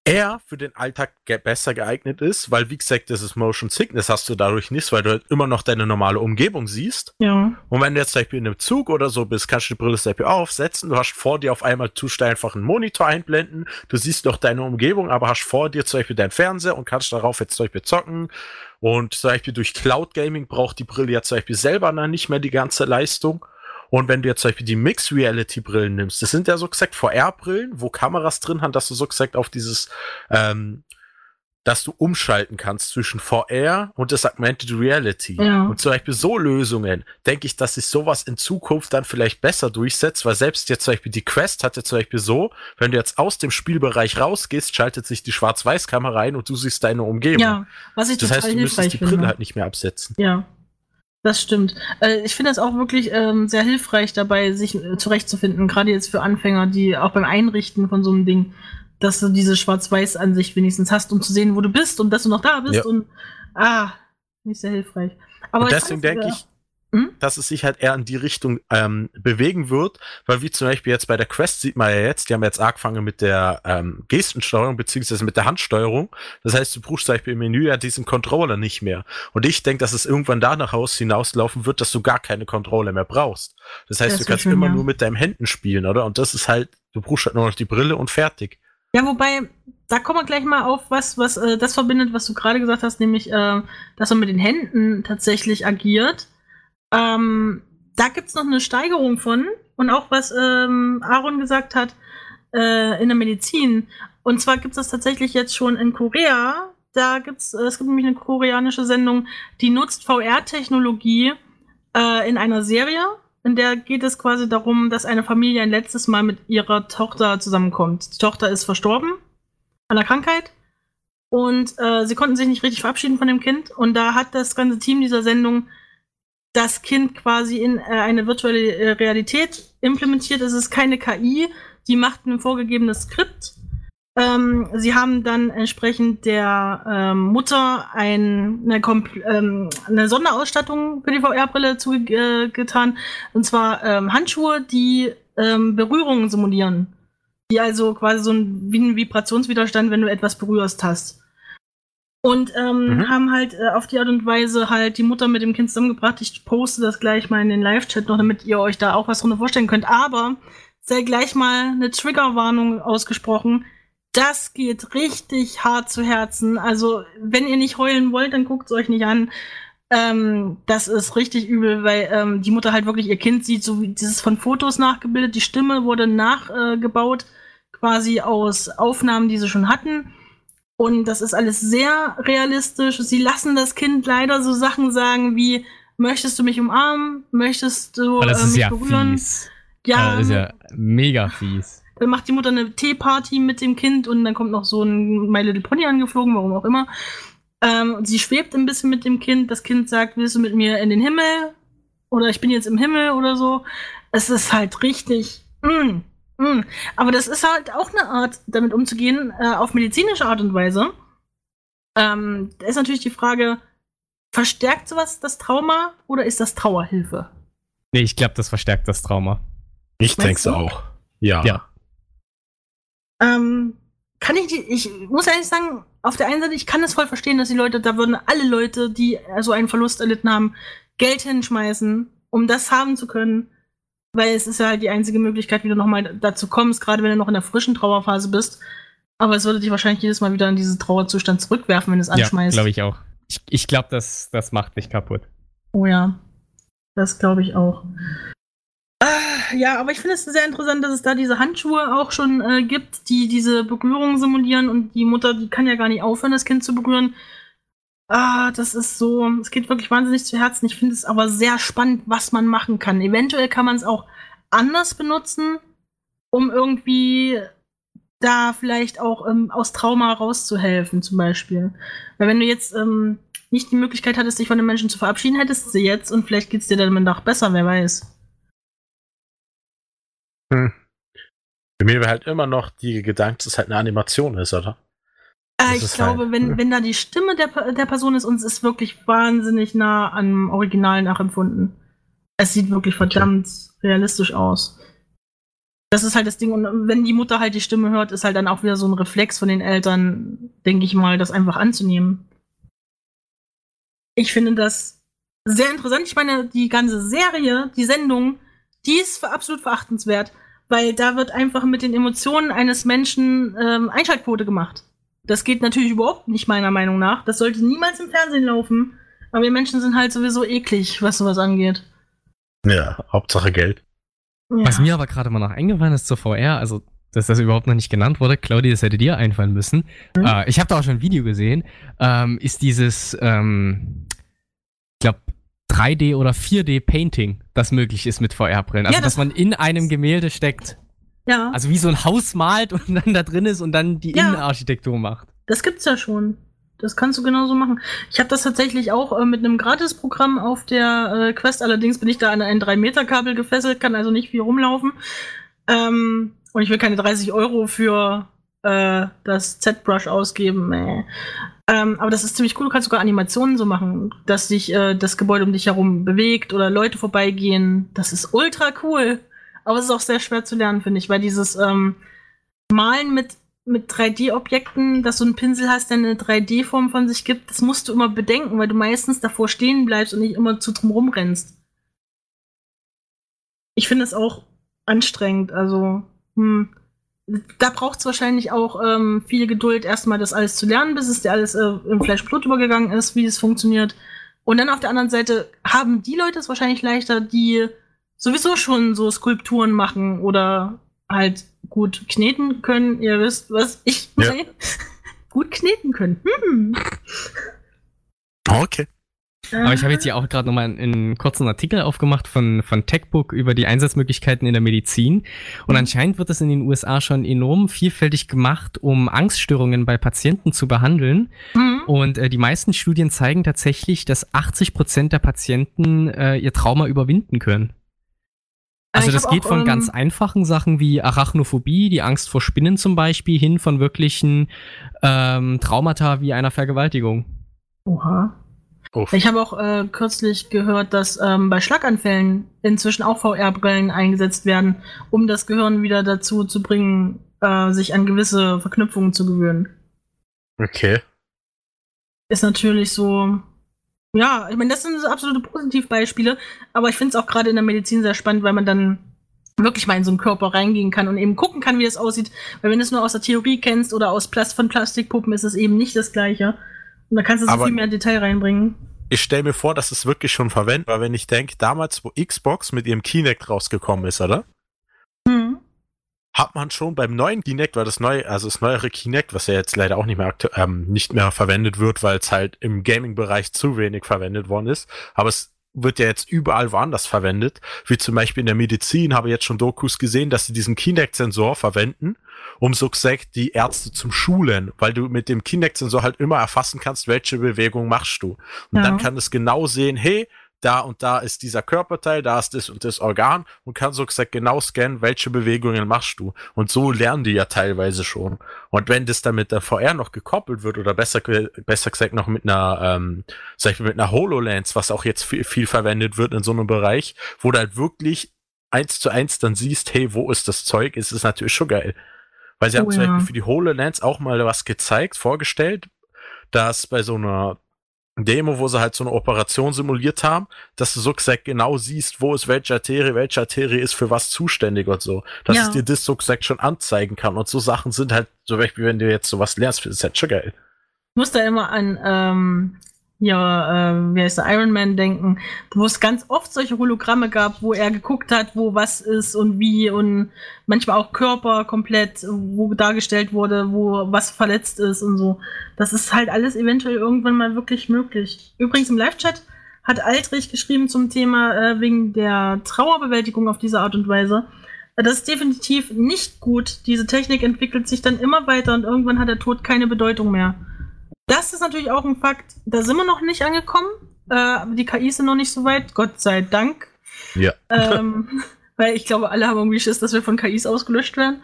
eher für den Alltag besser geeignet ist, weil wie gesagt, das ist Motion Sickness hast du dadurch nicht, weil du halt immer noch deine normale Umgebung siehst. Ja. Und wenn du jetzt zum Beispiel in einem Zug oder so bist, kannst du die Brille zum Beispiel aufsetzen, du hast vor dir auf einmal tust du einfach einen Monitor einblenden, du siehst noch deine Umgebung, aber hast vor dir zum Beispiel deinen Fernseher und kannst darauf jetzt zum Beispiel zocken Und zum Beispiel durch Cloud Gaming braucht die Brille ja zum Beispiel selber dann nicht mehr die ganze Leistung. Und wenn du jetzt zum Beispiel die Mixed Reality Brillen nimmst, das sind ja so gesagt VR-Brillen, wo Kameras drin haben, dass du so gesagt auf dieses ähm, dass du umschalten kannst zwischen VR und das Augmented Reality. Ja. Und zum Beispiel so Lösungen, denke ich, dass sich sowas in Zukunft dann vielleicht besser durchsetzt, weil selbst jetzt zum Beispiel die Quest hat ja zum Beispiel so, wenn du jetzt aus dem Spielbereich rausgehst, schaltet sich die Schwarz-Weiß-Kamera ein und du siehst deine Umgebung. Ja, was ich das total heißt, du müsstest die Brille finde. halt nicht mehr absetzen. Ja. Das stimmt. Äh, ich finde das auch wirklich ähm, sehr hilfreich dabei, sich äh, zurechtzufinden, gerade jetzt für Anfänger, die auch beim Einrichten von so einem Ding dass du diese Schwarz-Weiß-Ansicht wenigstens hast, um zu sehen, wo du bist und dass du noch da bist. Ja. Und ah, nicht sehr hilfreich. Aber und deswegen denke ich, hm? dass es sich halt eher in die Richtung ähm, bewegen wird, weil wie zum Beispiel jetzt bei der Quest sieht man ja jetzt, die haben jetzt angefangen mit der ähm, Gestensteuerung beziehungsweise mit der Handsteuerung. Das heißt, du brauchst zum Beispiel im Menü ja diesen Controller nicht mehr. Und ich denke, dass es irgendwann danach aus hinauslaufen wird, dass du gar keine Controller mehr brauchst. Das heißt, das du kannst schön, immer ja. nur mit deinen Händen spielen, oder? Und das ist halt, du brauchst halt nur noch die Brille und fertig. Ja, wobei, da kommen wir gleich mal auf, was, was äh, das verbindet, was du gerade gesagt hast, nämlich, äh, dass man mit den Händen tatsächlich agiert. Ähm, da gibt's noch eine Steigerung von und auch was ähm, Aaron gesagt hat äh, in der Medizin. Und zwar gibt's das tatsächlich jetzt schon in Korea. Da gibt's, äh, es gibt nämlich eine koreanische Sendung, die nutzt VR-Technologie äh, in einer Serie in der geht es quasi darum, dass eine Familie ein letztes Mal mit ihrer Tochter zusammenkommt. Die Tochter ist verstorben an der Krankheit und äh, sie konnten sich nicht richtig verabschieden von dem Kind. Und da hat das ganze Team dieser Sendung das Kind quasi in äh, eine virtuelle äh, Realität implementiert. Es ist keine KI, die macht ein vorgegebenes Skript ähm, sie haben dann entsprechend der ähm, Mutter ein, eine, ähm, eine, Sonderausstattung für die VR-Brille zugetan. Äh, und zwar ähm, Handschuhe, die ähm, Berührungen simulieren. Die also quasi so ein, wie ein Vibrationswiderstand, wenn du etwas berührst hast. Und ähm, mhm. haben halt äh, auf die Art und Weise halt die Mutter mit dem Kind zusammengebracht. Ich poste das gleich mal in den Live-Chat noch, damit ihr euch da auch was drunter vorstellen könnt. Aber sei gleich mal eine Triggerwarnung ausgesprochen das geht richtig hart zu Herzen. Also, wenn ihr nicht heulen wollt, dann guckt es euch nicht an. Ähm, das ist richtig übel, weil ähm, die Mutter halt wirklich ihr Kind sieht, so wie dieses von Fotos nachgebildet. Die Stimme wurde nachgebaut, äh, quasi aus Aufnahmen, die sie schon hatten. Und das ist alles sehr realistisch. Sie lassen das Kind leider so Sachen sagen wie: Möchtest du mich umarmen? Möchtest du äh, mich ja berühren? Fies. Ja, das ist ja mega fies. Dann macht die Mutter eine Teeparty mit dem Kind und dann kommt noch so ein My Little Pony angeflogen, warum auch immer. Ähm, sie schwebt ein bisschen mit dem Kind. Das Kind sagt, willst du mit mir in den Himmel? Oder ich bin jetzt im Himmel oder so. Es ist halt richtig. Mm, mm. Aber das ist halt auch eine Art, damit umzugehen, äh, auf medizinische Art und Weise. Ähm, da ist natürlich die Frage, verstärkt sowas das Trauma oder ist das Trauerhilfe? Nee, ich glaube, das verstärkt das Trauma. Ich denke es auch. Ja. ja. Ähm, kann ich, ich muss ehrlich sagen, auf der einen Seite, ich kann es voll verstehen, dass die Leute, da würden alle Leute, die so einen Verlust erlitten haben, Geld hinschmeißen, um das haben zu können. Weil es ist ja halt die einzige Möglichkeit, wie du nochmal dazu kommst, gerade wenn du noch in der frischen Trauerphase bist. Aber es würde dich wahrscheinlich jedes Mal wieder in diesen Trauerzustand zurückwerfen, wenn du es anschmeißt. Ja, glaube ich auch. Ich, ich glaube, das, das macht dich kaputt. Oh ja. Das glaube ich auch ja, aber ich finde es sehr interessant, dass es da diese Handschuhe auch schon äh, gibt, die diese Berührung simulieren und die Mutter, die kann ja gar nicht aufhören, das Kind zu berühren. Ah, das ist so, es geht wirklich wahnsinnig zu Herzen. Ich finde es aber sehr spannend, was man machen kann. Eventuell kann man es auch anders benutzen, um irgendwie da vielleicht auch ähm, aus Trauma rauszuhelfen, zum Beispiel. Weil wenn du jetzt ähm, nicht die Möglichkeit hattest, dich von den Menschen zu verabschieden, hättest du sie jetzt und vielleicht geht es dir dann danach besser, wer weiß. Hm. Für mich wäre halt immer noch die Gedanke, dass es halt eine Animation ist, oder? Äh, ich glaube, halt, wenn, hm. wenn da die Stimme der, der Person ist, uns ist wirklich wahnsinnig nah am Original nachempfunden. Es sieht wirklich verdammt okay. realistisch aus. Das ist halt das Ding. Und wenn die Mutter halt die Stimme hört, ist halt dann auch wieder so ein Reflex von den Eltern, denke ich mal, das einfach anzunehmen. Ich finde das sehr interessant. Ich meine, die ganze Serie, die Sendung, die ist absolut verachtenswert weil da wird einfach mit den Emotionen eines Menschen ähm, Einschaltquote gemacht. Das geht natürlich überhaupt nicht meiner Meinung nach. Das sollte niemals im Fernsehen laufen. Aber wir Menschen sind halt sowieso eklig, was sowas angeht. Ja, Hauptsache Geld. Ja. Was mir aber gerade mal noch eingefallen ist zur VR, also dass das überhaupt noch nicht genannt wurde, Claudia, das hätte dir einfallen müssen. Mhm. Äh, ich habe da auch schon ein Video gesehen, ähm, ist dieses, ähm, ich glaube, 3D oder 4D Painting, das möglich ist mit VR-Brillen. Also, ja, das dass man in einem Gemälde steckt. Ja. Also wie so ein Haus malt und dann da drin ist und dann die ja. Innenarchitektur macht. Das gibt's ja schon. Das kannst du genauso machen. Ich habe das tatsächlich auch äh, mit einem Gratisprogramm auf der äh, Quest. Allerdings bin ich da an ein 3-Meter-Kabel gefesselt, kann also nicht viel rumlaufen. Ähm, und ich will keine 30 Euro für äh, das Z-Brush ausgeben. Äh. Ähm, aber das ist ziemlich cool. Du kannst sogar Animationen so machen, dass sich äh, das Gebäude um dich herum bewegt oder Leute vorbeigehen. Das ist ultra cool. Aber es ist auch sehr schwer zu lernen, finde ich, weil dieses ähm, Malen mit, mit 3D-Objekten, dass du einen Pinsel hast, der eine 3D-Form von sich gibt, das musst du immer bedenken, weil du meistens davor stehen bleibst und nicht immer zu drum rumrennst. Ich finde es auch anstrengend, also hm, da braucht es wahrscheinlich auch ähm, viel Geduld, erstmal das alles zu lernen, bis es dir alles äh, im Fleischblut übergegangen ist, wie es funktioniert. Und dann auf der anderen Seite haben die Leute es wahrscheinlich leichter, die sowieso schon so Skulpturen machen oder halt gut kneten können. Ihr wisst, was ich meine. Ja. gut kneten können. Hm. Okay. Aber ich habe jetzt hier auch gerade nochmal einen, einen kurzen Artikel aufgemacht von, von TechBook über die Einsatzmöglichkeiten in der Medizin. Und anscheinend wird es in den USA schon enorm vielfältig gemacht, um Angststörungen bei Patienten zu behandeln. Mhm. Und äh, die meisten Studien zeigen tatsächlich, dass 80 Prozent der Patienten äh, ihr Trauma überwinden können. Also das geht auch, von ähm, ganz einfachen Sachen wie Arachnophobie, die Angst vor Spinnen zum Beispiel, hin von wirklichen ähm, Traumata wie einer Vergewaltigung. Oha. Uff. Ich habe auch äh, kürzlich gehört, dass ähm, bei Schlaganfällen inzwischen auch VR-Brillen eingesetzt werden, um das Gehirn wieder dazu zu bringen, äh, sich an gewisse Verknüpfungen zu gewöhnen. Okay. Ist natürlich so, ja, ich meine, das sind so absolute Positivbeispiele, aber ich finde es auch gerade in der Medizin sehr spannend, weil man dann wirklich mal in so einen Körper reingehen kann und eben gucken kann, wie das aussieht. Weil wenn du es nur aus der Theorie kennst oder aus Plast von Plastikpuppen, ist es eben nicht das Gleiche. Und da kannst du so viel mehr Detail reinbringen. Ich stelle mir vor, dass es wirklich schon verwendet war, wenn ich denke, damals, wo Xbox mit ihrem Kinect rausgekommen ist, oder? Hat man schon beim neuen Kinect, weil das neue, also das neuere Kinect, was ja jetzt leider auch nicht mehr, ähm, nicht mehr verwendet wird, weil es halt im Gaming-Bereich zu wenig verwendet worden ist, aber es wird ja jetzt überall woanders verwendet, wie zum Beispiel in der Medizin habe ich jetzt schon Dokus gesehen, dass sie diesen Kinect-Sensor verwenden, um so gesagt die Ärzte zum Schulen, weil du mit dem Kinect-Sensor halt immer erfassen kannst, welche Bewegung machst du. Und ja. dann kann es genau sehen, hey, da und da ist dieser Körperteil, da ist das und das Organ und kann so gesagt genau scannen, welche Bewegungen machst du. Und so lernen die ja teilweise schon. Und wenn das dann mit der VR noch gekoppelt wird oder besser, besser gesagt noch mit einer, ähm, sag ich mal, mit einer HoloLens, was auch jetzt viel, viel verwendet wird in so einem Bereich, wo du halt wirklich eins zu eins dann siehst, hey, wo ist das Zeug, ist es natürlich schon geil. Weil sie oh, haben zum ja. Beispiel für die HoloLens auch mal was gezeigt, vorgestellt, dass bei so einer Demo, wo sie halt so eine Operation simuliert haben, dass du so gesagt genau siehst, wo ist welche Arterie, welche Arterie ist für was zuständig und so. Dass ja. es dir das so gesagt schon anzeigen kann. Und so Sachen sind halt, so wie wenn du jetzt sowas lernst, ist halt schon geil. Ich muss da immer an ähm, ja, äh, wie heißt der, Iron Man denken, wo es ganz oft solche Hologramme gab, wo er geguckt hat, wo was ist und wie und manchmal auch Körper komplett, wo dargestellt wurde, wo was verletzt ist und so. Das ist halt alles eventuell irgendwann mal wirklich möglich. Übrigens im Live-Chat hat Aldrich geschrieben zum Thema äh, wegen der Trauerbewältigung auf diese Art und Weise. Das ist definitiv nicht gut. Diese Technik entwickelt sich dann immer weiter und irgendwann hat der Tod keine Bedeutung mehr. Das ist natürlich auch ein Fakt. Da sind wir noch nicht angekommen. Äh, die KIs sind noch nicht so weit, Gott sei Dank. Ja. Ähm, weil ich glaube, alle haben irgendwie Schiss, dass wir von KIs ausgelöscht werden.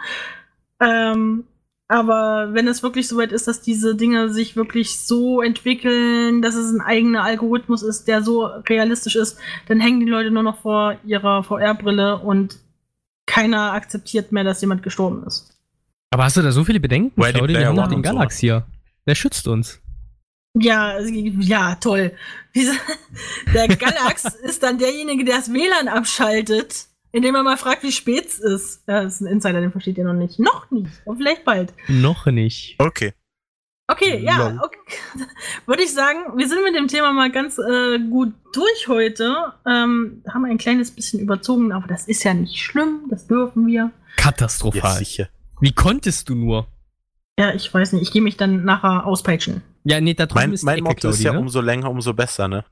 Ähm, aber wenn es wirklich so weit ist, dass diese Dinge sich wirklich so entwickeln, dass es ein eigener Algorithmus ist, der so realistisch ist, dann hängen die Leute nur noch vor ihrer VR-Brille und keiner akzeptiert mehr, dass jemand gestorben ist. Aber hast du da so viele Bedenken, Claudia? Wir haben noch den Der schützt uns. Ja, ja, toll. Der Galax ist dann derjenige, der das WLAN abschaltet, indem er mal fragt, wie spät es ist. Das ist ein Insider, den versteht ihr noch nicht. Noch nicht. Und vielleicht bald. Noch nicht. Okay. Okay, ja, okay. würde ich sagen, wir sind mit dem Thema mal ganz äh, gut durch heute. Ähm, haben ein kleines bisschen überzogen, aber das ist ja nicht schlimm, das dürfen wir. Katastrophal. Ja, sicher. Wie konntest du nur? Ja, ich weiß nicht, ich gehe mich dann nachher auspeitschen. Ja, nee, da drüben mein, ist Mein Motto ist ja ne? umso länger, umso besser, ne?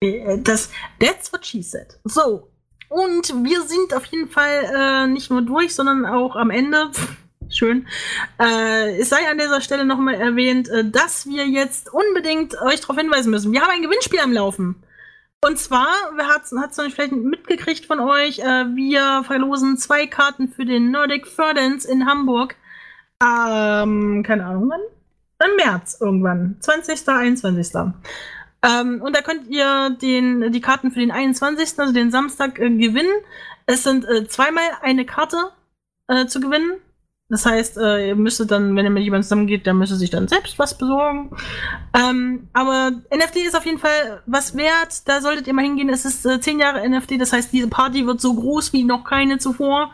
Äh, das, that's what she said. So, und wir sind auf jeden Fall äh, nicht nur durch, sondern auch am Ende. Schön. Äh, es sei an dieser Stelle nochmal erwähnt, äh, dass wir jetzt unbedingt euch darauf hinweisen müssen. Wir haben ein Gewinnspiel am Laufen. Und zwar, wer hat es noch nicht vielleicht mitgekriegt von euch, äh, wir verlosen zwei Karten für den Nordic Ferdance in Hamburg. Ähm, keine Ahnung wann? Im März irgendwann. 20. 21. Ähm, und da könnt ihr den, die Karten für den 21., also den Samstag, äh, gewinnen. Es sind äh, zweimal eine Karte äh, zu gewinnen. Das heißt, äh, ihr müsstet dann, wenn ihr mit jemandem zusammengeht, der müsste sich dann selbst was besorgen. Ähm, aber NFT ist auf jeden Fall was wert. Da solltet ihr mal hingehen. Es ist äh, zehn Jahre NFT. Das heißt, diese Party wird so groß wie noch keine zuvor,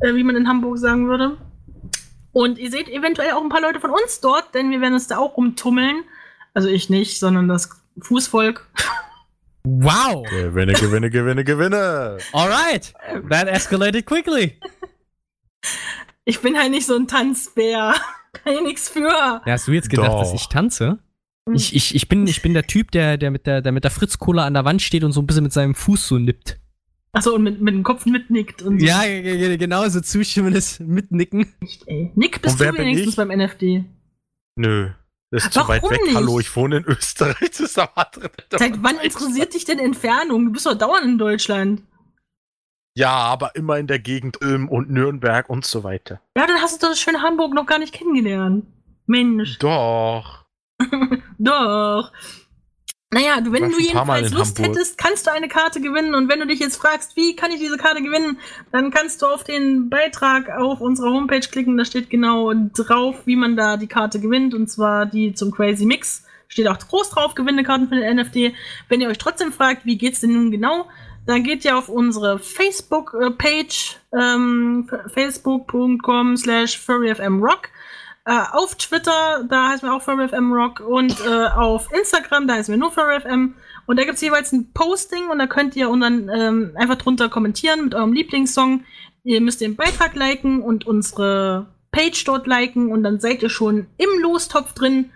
äh, wie man in Hamburg sagen würde. Und ihr seht eventuell auch ein paar Leute von uns dort, denn wir werden uns da auch rumtummeln. Also ich nicht, sondern das Fußvolk. Wow! Gewinne, gewinne, gewinne, gewinne! Alright! That escalated quickly! Ich bin halt nicht so ein Tanzbär. Kann ich nichts für. Ja, hast du jetzt gedacht, Doch. dass ich tanze? Ich, ich, ich, bin, ich bin der Typ, der, der mit der, der mit der Fritz-Cola an der Wand steht und so ein bisschen mit seinem Fuß so nippt. Achso, und mit, mit dem Kopf mitnickt und so. Ja, genau, so zustimmendes Mitnicken. Nicht, ey. Nick, bist du wenigstens beim NFD? Nö. Das ist Warum zu weit weg. Nicht? Hallo, ich wohne in Österreich. Das ist Seit wann interessiert dich denn Entfernung? Du bist doch dauernd in Deutschland. Ja, aber immer in der Gegend Ulm und Nürnberg und so weiter. Ja, dann hast du das schöne Hamburg noch gar nicht kennengelernt. Mensch. Doch. Doch. Naja, du, wenn du jedenfalls Lust Hamburg. hättest, kannst du eine Karte gewinnen. Und wenn du dich jetzt fragst, wie kann ich diese Karte gewinnen, dann kannst du auf den Beitrag auf unserer Homepage klicken. Da steht genau drauf, wie man da die Karte gewinnt. Und zwar die zum Crazy Mix. Steht auch groß drauf, gewinne Karten für den NFT. Wenn ihr euch trotzdem fragt, wie geht's denn nun genau, dann geht ihr auf unsere Facebook-Page, ähm, facebook.com slash furryfmrock. Äh, auf Twitter, da heißen wir auch furryfmrock. Und äh, auf Instagram, da heißen wir nur furryfm. Und da gibt es jeweils ein Posting und da könnt ihr und dann ähm, einfach drunter kommentieren mit eurem Lieblingssong. Ihr müsst den Beitrag liken und unsere Page dort liken und dann seid ihr schon im Lostopf drin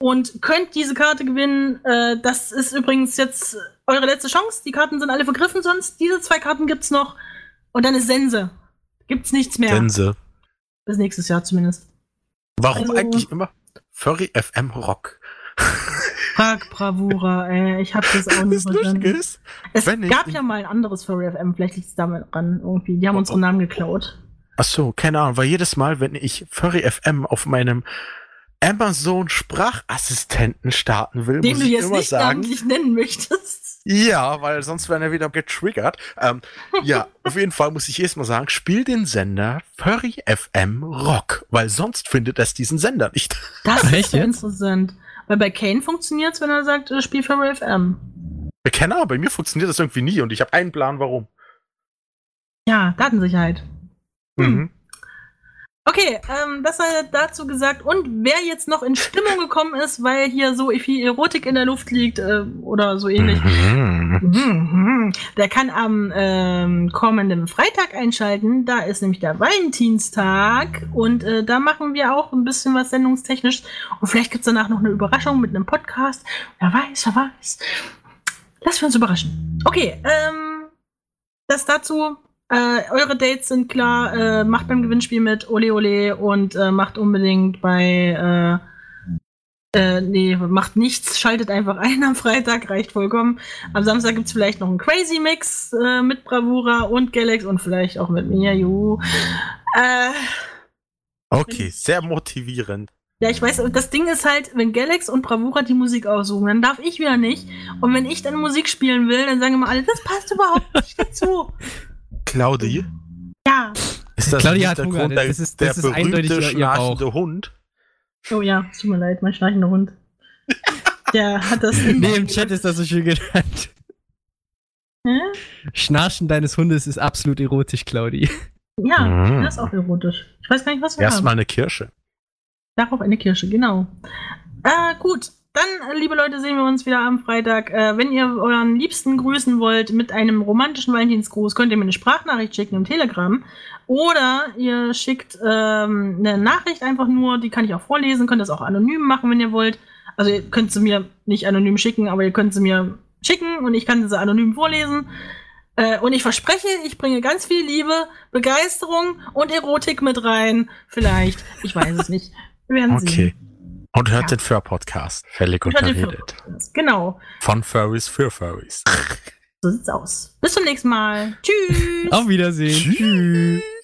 und könnt diese Karte gewinnen. Äh, das ist übrigens jetzt eure letzte Chance. Die Karten sind alle vergriffen sonst. Diese zwei Karten gibt's noch. Und dann ist Sense. Gibt's nichts mehr. Sense. Bis nächstes Jahr zumindest. Warum also, eigentlich immer Furry FM Rock? Frag Bravura, ey. Ich hab das auch nicht verstanden. Ist, es gab ja mal ein anderes Furry FM. Vielleicht liegt's damit dran irgendwie. Die haben oh, unseren Namen geklaut. Ach so, keine Ahnung. Weil jedes Mal, wenn ich Furry FM auf meinem Amazon Sprachassistenten starten will, Den muss ich immer sagen. Den du jetzt nicht nennen möchtest. Ja, weil sonst wären er wieder getriggert. Ähm, ja, auf jeden Fall muss ich erstmal sagen, spiel den Sender Furry FM Rock, weil sonst findet es diesen Sender nicht. Das ist interessant. Weil bei Kane funktioniert es, wenn er sagt, äh, spiel Furry FM. Bei Kenner, bei mir funktioniert das irgendwie nie und ich habe einen Plan, warum. Ja, Datensicherheit. Hm. Mhm. Okay, ähm, das sei dazu gesagt. Und wer jetzt noch in Stimmung gekommen ist, weil hier so viel Erotik in der Luft liegt äh, oder so ähnlich, mhm. Der kann am ähm, kommenden Freitag einschalten. Da ist nämlich der Valentinstag und äh, da machen wir auch ein bisschen was sendungstechnisch. Und vielleicht gibt's danach noch eine Überraschung mit einem Podcast. Wer weiß, wer weiß. Lassen wir uns überraschen. Okay, ähm, das dazu. Äh, eure Dates sind klar. Äh, macht beim Gewinnspiel mit Ole Ole und äh, macht unbedingt bei. Äh, äh, nee, macht nichts. Schaltet einfach ein am Freitag. Reicht vollkommen. Am Samstag gibt es vielleicht noch einen Crazy Mix äh, mit Bravura und Galax und vielleicht auch mit mir. Juhu. okay, sehr motivierend. Ja, ich weiß, das Ding ist halt, wenn Galax und Bravura die Musik aussuchen, dann darf ich wieder nicht. Und wenn ich dann Musik spielen will, dann sagen immer alle, das passt überhaupt nicht dazu. Claudi? Ja. Ist das Claudia hat Hunger. Der, das ist, das der ist berühmte schnarchende Hund? Oh ja, tut mir leid, mein schnarchender Hund. Der hat das. nee, im Chat ist das so schön genannt. Hä? Schnarchen deines Hundes ist absolut erotisch, Claudi. Ja, mhm. das ist auch erotisch. Ich weiß gar nicht, was wir Erstmal eine Kirsche. Darauf eine Kirsche, genau. Äh, gut. Dann, liebe Leute, sehen wir uns wieder am Freitag. Äh, wenn ihr euren Liebsten grüßen wollt mit einem romantischen Valentinsgruß, könnt ihr mir eine Sprachnachricht schicken im Telegram. Oder ihr schickt ähm, eine Nachricht einfach nur, die kann ich auch vorlesen, könnt das auch anonym machen, wenn ihr wollt. Also ihr könnt sie mir nicht anonym schicken, aber ihr könnt sie mir schicken und ich kann sie anonym vorlesen. Äh, und ich verspreche, ich bringe ganz viel Liebe, Begeisterung und Erotik mit rein. Vielleicht. Ich weiß es nicht. Wir werden okay. sehen. Und hört Ja. den Fur-Podcast. Völlig unterredet. Genau. Von Furries für Furries. So sieht's aus. Bis zum nächsten Mal. Tschüss. Auf Wiedersehen. Tschüss.